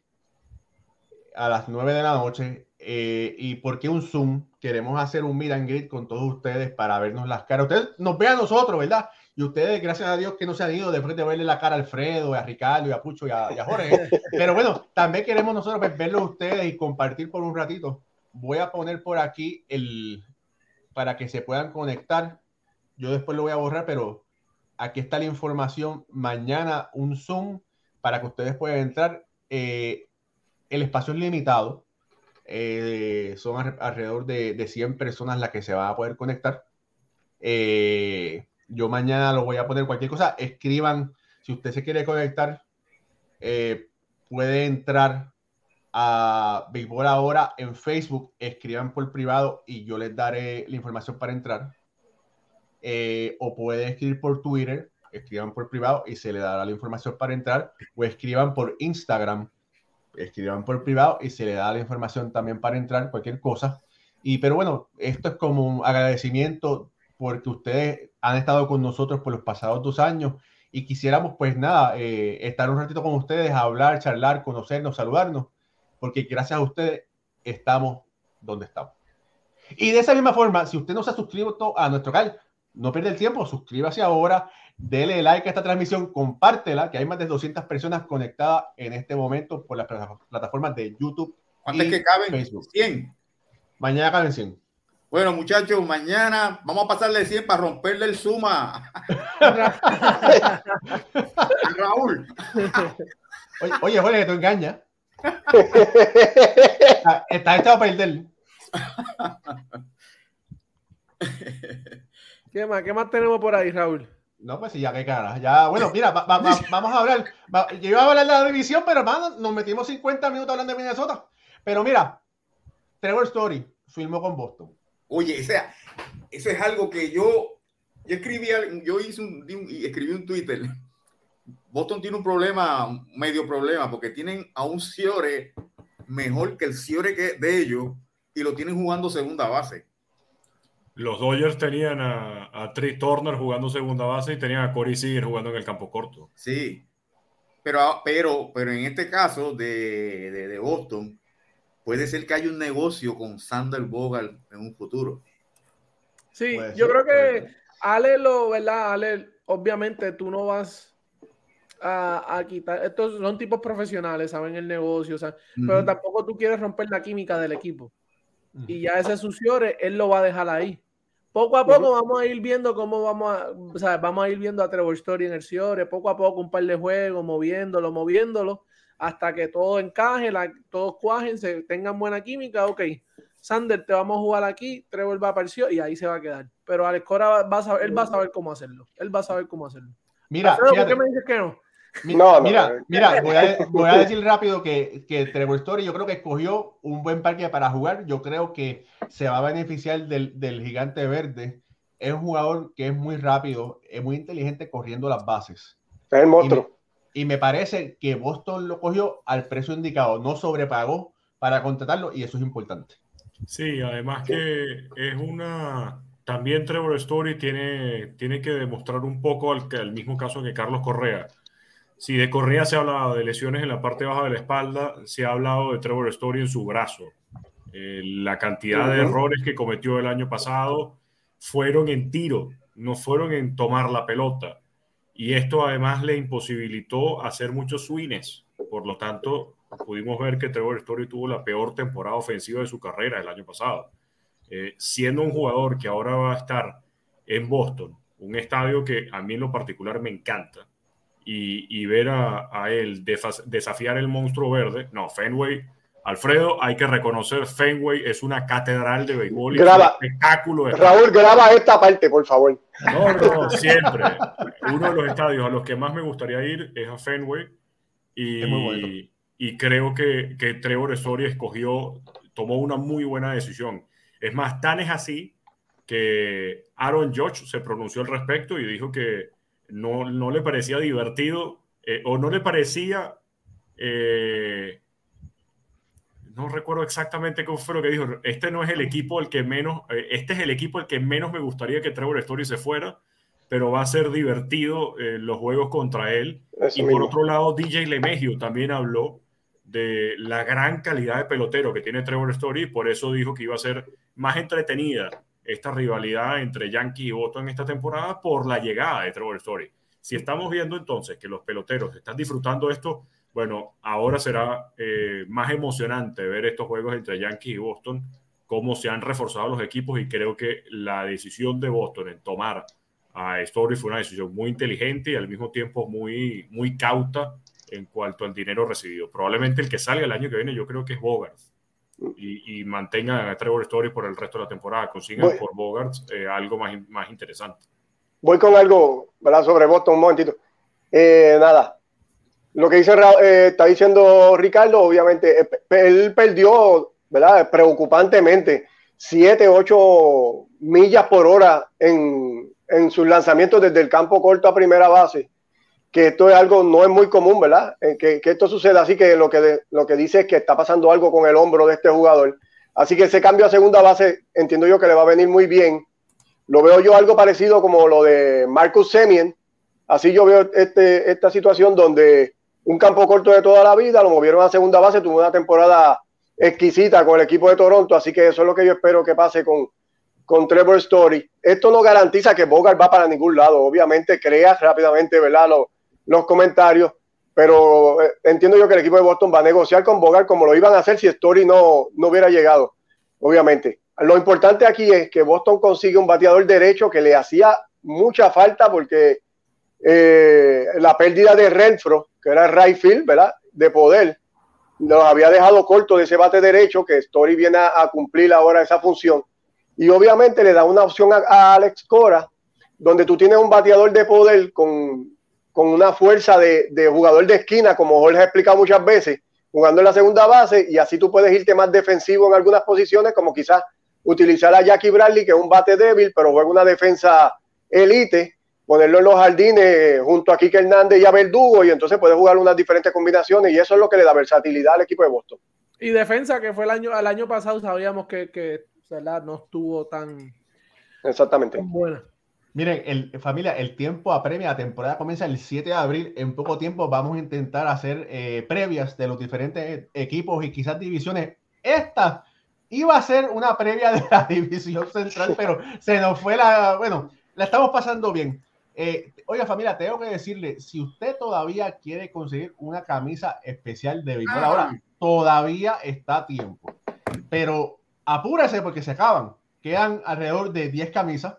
a las 9 de la noche. ¿Y por qué un Zoom? Queremos hacer un meet and greet con todos ustedes para vernos las caras. Ustedes nos vean a nosotros, ¿verdad? Y ustedes, gracias a Dios, que no se han ido después de verle la cara a Alfredo, a Ricardo, y a Pucho y a, Jorge. Pero bueno, también queremos nosotros verlos ustedes y compartir por un ratito. Voy a poner por aquí el para que se puedan conectar. Yo después lo voy a borrar, pero aquí está la información. Mañana un Zoom para que ustedes puedan entrar. Eh, el espacio es limitado. Eh, son alrededor de, de, 100 personas las que se van a poder conectar. Eh, yo mañana lo voy a poner cualquier cosa. Escriban, si usted se quiere conectar, puede entrar a Béisbol Ahora en Facebook. Escriban por privado y yo les daré la información para entrar. Eh, o pueden escribir por Twitter, escriban por privado y se le dará la información para entrar, o escriban por Instagram, escriban por privado y se le da la información también para entrar, cualquier cosa. Y pero bueno, esto es como un agradecimiento porque ustedes han estado con nosotros por los pasados dos años y quisiéramos pues nada, eh, estar un ratito con ustedes, hablar, charlar, conocernos, saludarnos. porque gracias a ustedes estamos donde estamos. Y de esa misma forma, si usted no se ha suscrito a nuestro canal, no pierda el tiempo, suscríbase ahora, dele like a esta transmisión, compártela, que hay más de 200 personas conectadas en este momento por las plataformas de YouTube. ¿Cuántas que caben? Facebook. 100. Mañana caben 100. Bueno, muchachos, mañana vamos a pasarle 100 para romperle el suma. Raúl. Oye, oye, Jorge, que tú engañas. Estás echado a perder. ¿Qué más? ¿Qué más tenemos por ahí, Raúl? No, pues sí, ya qué cara. Ya, bueno, mira, vamos a hablar. yo iba a hablar de la división, pero hermano, nos metimos 50 minutos hablando de Minnesota. Pero mira, Trevor Story filmó con Boston. Oye, o sea, eso es algo que yo, yo escribí, yo hice un, escribí un Twitter. Boston tiene un problema, medio problema, porque tienen a un Ciore mejor que el Ciore que de ellos y lo tienen jugando segunda base. Los Dodgers tenían a, a Trey Turner jugando segunda base y tenían a Corey Seager jugando en el campo corto. Sí, pero, pero, pero en este caso de, de, de Boston, puede ser que haya un negocio con Sander Bogart en un futuro. Sí, yo creo que Ale lo, ¿verdad? Ale, obviamente tú no vas a, a, quitar, estos son tipos profesionales, saben el negocio, o sea, pero tampoco tú quieres romper la química del equipo. Y ya ese suciore, él lo va a dejar ahí. Poco a poco vamos a ir viendo cómo vamos a, o sea, vamos a ir viendo a Trevor Story en el Ciore, poco a poco un par de juegos, moviéndolo, moviéndolo, hasta que todo encaje, la, todos cuajen, se tengan buena química, ok. Sander, te vamos a jugar aquí, Trevor va a aparecer y ahí se va a quedar. Pero Alex Cora va a saber, él va a saber cómo hacerlo. Él va a saber cómo hacerlo. Mira, ¿por qué me dices que no? Mira, mira, mira voy, a, voy, a, decir rápido que, que Trevor Story yo creo que escogió un buen parque para jugar. Yo creo que se va a beneficiar del, del gigante verde. Es un jugador que es muy rápido, es muy inteligente corriendo las bases. Es el monstruo. Y me, parece que Boston lo cogió al precio indicado, no sobrepagó para contratarlo y eso es importante. Sí, además que es una... También Trevor Story tiene, tiene que demostrar un poco al, al mismo caso que Carlos Correa si de Correa se ha hablado de lesiones en la parte baja de la espalda, se ha hablado de Trevor Story en su brazo. Eh, la cantidad de errores que cometió el año pasado fueron en tiro, no fueron en tomar la pelota. Y esto además le imposibilitó hacer muchos swings. Por lo tanto, pudimos ver que Trevor Story tuvo la peor temporada ofensiva de su carrera el año pasado. Eh, siendo un jugador que ahora va a estar en Boston, un estadio que a mí en lo particular me encanta, y, ver a, él desafiar el monstruo verde. No, Fenway, Alfredo, hay que reconocer, Fenway es una catedral de béisbol. Graba, espectáculo. Raúl, graba esta parte, por favor. No, no, siempre. Uno de los estadios a los que más me gustaría ir es a Fenway. Y, y creo que, que Trevor Story escogió, tomó una muy buena decisión. Es más, tan es así que Aaron Judge se pronunció al respecto y dijo que no, no le parecía divertido eh, o no le parecía... Eh, no recuerdo exactamente cómo fue lo que dijo. Este no es el equipo el que menos, eh, este es el equipo el que menos me gustaría que Trevor Story se fuera, pero va a ser divertido los juegos contra él. y por otro lado, DJ Lemegio también habló de la gran calidad de pelotero que tiene Trevor Story, por eso dijo que iba a ser más entretenida esta rivalidad entre Yankee y Boston esta temporada por la llegada de Trevor Story. Si estamos viendo entonces que los peloteros están disfrutando esto, bueno, ahora será eh, más emocionante ver estos juegos entre Yankees y Boston, cómo se han reforzado los equipos y creo que la decisión de Boston en tomar a Story fue una decisión muy inteligente y al mismo tiempo muy, muy cauta en cuanto al dinero recibido. Probablemente el que salga el año que viene yo creo que es Bogart y, mantengan a Trevor Story por el resto de la temporada, consigan por Bogart eh, algo más, más interesante. Voy con algo ¿verdad? sobre Boston un momentito. Eh, nada, lo que dice, eh, está diciendo Ricardo, obviamente, él perdió, ¿verdad? Preocupantemente, 7, 8 millas por hora en, en sus lanzamientos desde el campo corto a primera base que esto es algo, no es muy común, ¿verdad? Eh, que, que, esto suceda. Así que lo que, lo que dice es que está pasando algo con el hombro de este jugador. Así que ese cambio a segunda base, entiendo yo que le va a venir muy bien. Lo veo yo algo parecido como lo de Marcus Semien. Así yo veo este, esta situación donde un campo corto de toda la vida, lo movieron a segunda base, tuvo una temporada exquisita con el equipo de Toronto, así que eso es lo que yo espero que pase con, con Trevor Story. Esto no garantiza que Bogart va para ningún lado, obviamente crea rápidamente ¿verdad? Los comentarios, pero eh, entiendo yo que el equipo de Boston va a negociar con Bogart como lo iban a hacer si Story no, no hubiera llegado, obviamente. Lo importante aquí es que Boston consigue un bateador derecho que le hacía mucha falta porque eh, la pérdida de Renfro, que era el right field, ¿verdad? De poder, nos había dejado corto de ese bate derecho, que Story viene a, cumplir ahora esa función. Y obviamente le da una opción a, Alex Cora, donde tú tienes un bateador de poder con, con una fuerza de, de, jugador de esquina, como Jorge ha explicado muchas veces, jugando en la segunda base, y así tú puedes irte más defensivo en algunas posiciones, como quizás utilizar a Jackie Bradley, que es un bate débil, pero juega una defensa elite, ponerlo en los jardines junto a Kike Hernández y a Verdugo, y entonces puede jugar unas diferentes combinaciones, y eso es lo que le da versatilidad al equipo de Boston. Y defensa, que fue el año, el año pasado, sabíamos que, que no estuvo tan, Exactamente. buena. Miren, el, familia, el tiempo apremia, la temporada comienza el 7 de abril. En poco tiempo vamos a intentar hacer eh, previas de los diferentes equipos y quizás divisiones. Esta iba a ser una previa de la división central, pero se nos fue la, bueno, la estamos pasando bien. Eh, oiga, familia, tengo que decirle, si usted todavía quiere conseguir una camisa especial de béisbol, ahora ah. todavía está a tiempo. Pero apúrese porque se acaban. Quedan alrededor de 10 camisas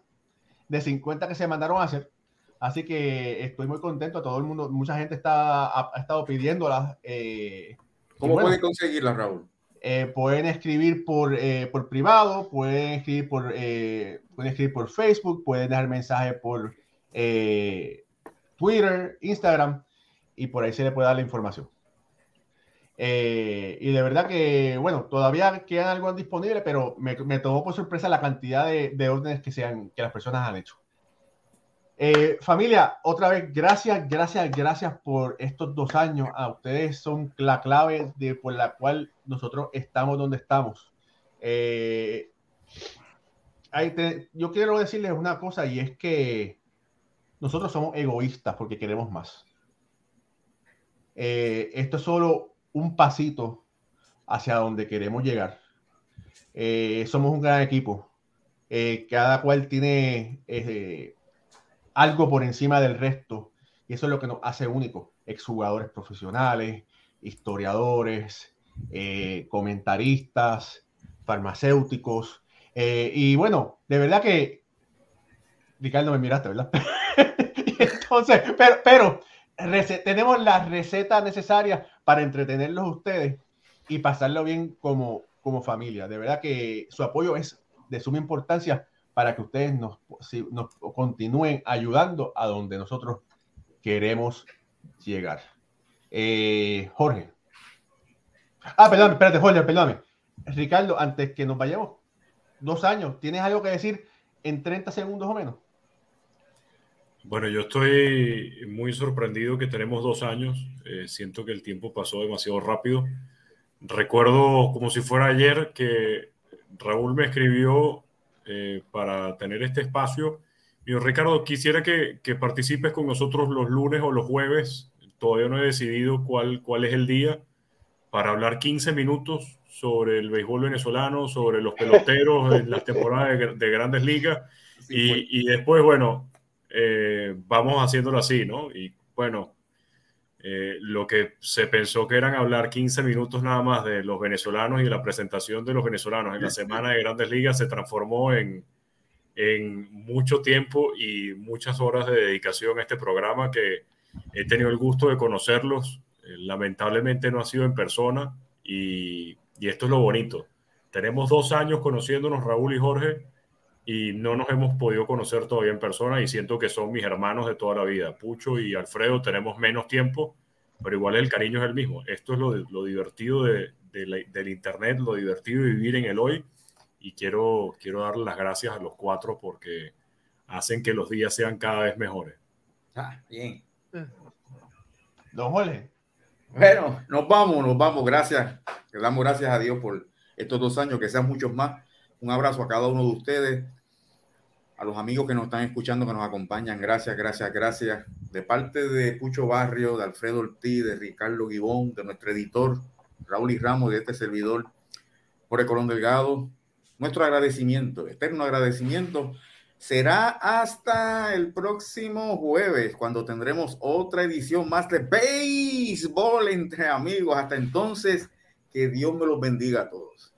de 50 que se mandaron a hacer. Así que estoy muy contento. Todo el mundo, mucha gente está, ha, estado pidiéndolas. Eh, ¿Cómo puede conseguirlas, Raúl? Eh, pueden escribir por, eh, por privado, pueden escribir por, eh, pueden escribir por Facebook, pueden dejar mensaje por Twitter, Instagram, y por ahí se le puede dar la información. Y de verdad que, bueno, todavía quedan algo disponible, pero me, me tomó por sorpresa la cantidad de, de órdenes que, sean, que las personas han hecho. Eh, familia, otra vez, gracias, gracias, gracias por estos dos años. A ustedes son la clave de, por la cual nosotros estamos donde estamos. Eh, yo quiero decirles una cosa y es que nosotros somos egoístas porque queremos más. Eh, esto es solo un pasito hacia donde queremos llegar. somos un gran equipo. cada cual tiene algo por encima del resto. Y eso es lo que nos hace únicos. Exjugadores profesionales, historiadores, eh, comentaristas, farmacéuticos. Eh, y bueno, de verdad que, Ricardo, me miraste, ¿verdad? Entonces, pero, pero tenemos la receta necesaria para entretenerlos ustedes y pasarlo bien como, como familia. De verdad que su apoyo es de suma importancia para que ustedes nos, nos continúen ayudando a donde nosotros queremos llegar. Eh, Jorge. Ah, perdón, espérate, Jorge, perdóname. Ricardo, antes que nos vayamos, dos años, ¿tienes algo que decir en 30 segundos o menos? Bueno, yo estoy muy sorprendido que tenemos dos años. Eh, siento que el tiempo pasó demasiado rápido. Recuerdo como si fuera ayer que Raúl me escribió eh, para tener este espacio. Yo, Ricardo, quisiera que, que, participes con nosotros los lunes o los jueves. Todavía no he decidido cuál, cuál es el día para hablar 15 minutos sobre el béisbol venezolano, sobre los peloteros en las temporadas de, grandes ligas. y, y, después, bueno, eh, vamos haciéndolo así, ¿no? Y bueno, eh, lo que se pensó que eran hablar 15 minutos nada más de los venezolanos y la presentación de los venezolanos en la semana de grandes ligas se transformó en, en mucho tiempo y muchas horas de dedicación a este programa que he tenido el gusto de conocerlos. Eh, lamentablemente no ha sido en persona y, y esto es lo bonito. Tenemos dos años conociéndonos Raúl y Jorge y no nos hemos podido conocer todavía en persona y siento que son mis hermanos de toda la vida. Pucho y Alfredo tenemos menos tiempo, pero igual el cariño es el mismo. Esto es lo, lo divertido de, del Internet, lo divertido de vivir en el hoy y quiero, quiero dar las gracias a los cuatro porque hacen que los días sean cada vez mejores. Ah, bien. Don Jorge. Bueno, nos vamos, nos vamos. Gracias. Le damos gracias a Dios por estos dos años, que sean muchos más un abrazo a cada uno de ustedes, a los amigos que nos están escuchando, que nos acompañan. Gracias, gracias, gracias. de parte de Pucho Barrio, de Alfredo Ortiz, de Ricardo Guibón, de nuestro editor Raúl y Ramos, de este servidor, Jorge Colón Delgado, nuestro agradecimiento, eterno agradecimiento, será hasta el próximo jueves, cuando tendremos otra edición más de béisbol entre amigos. Hasta entonces, que Dios me los bendiga a todos.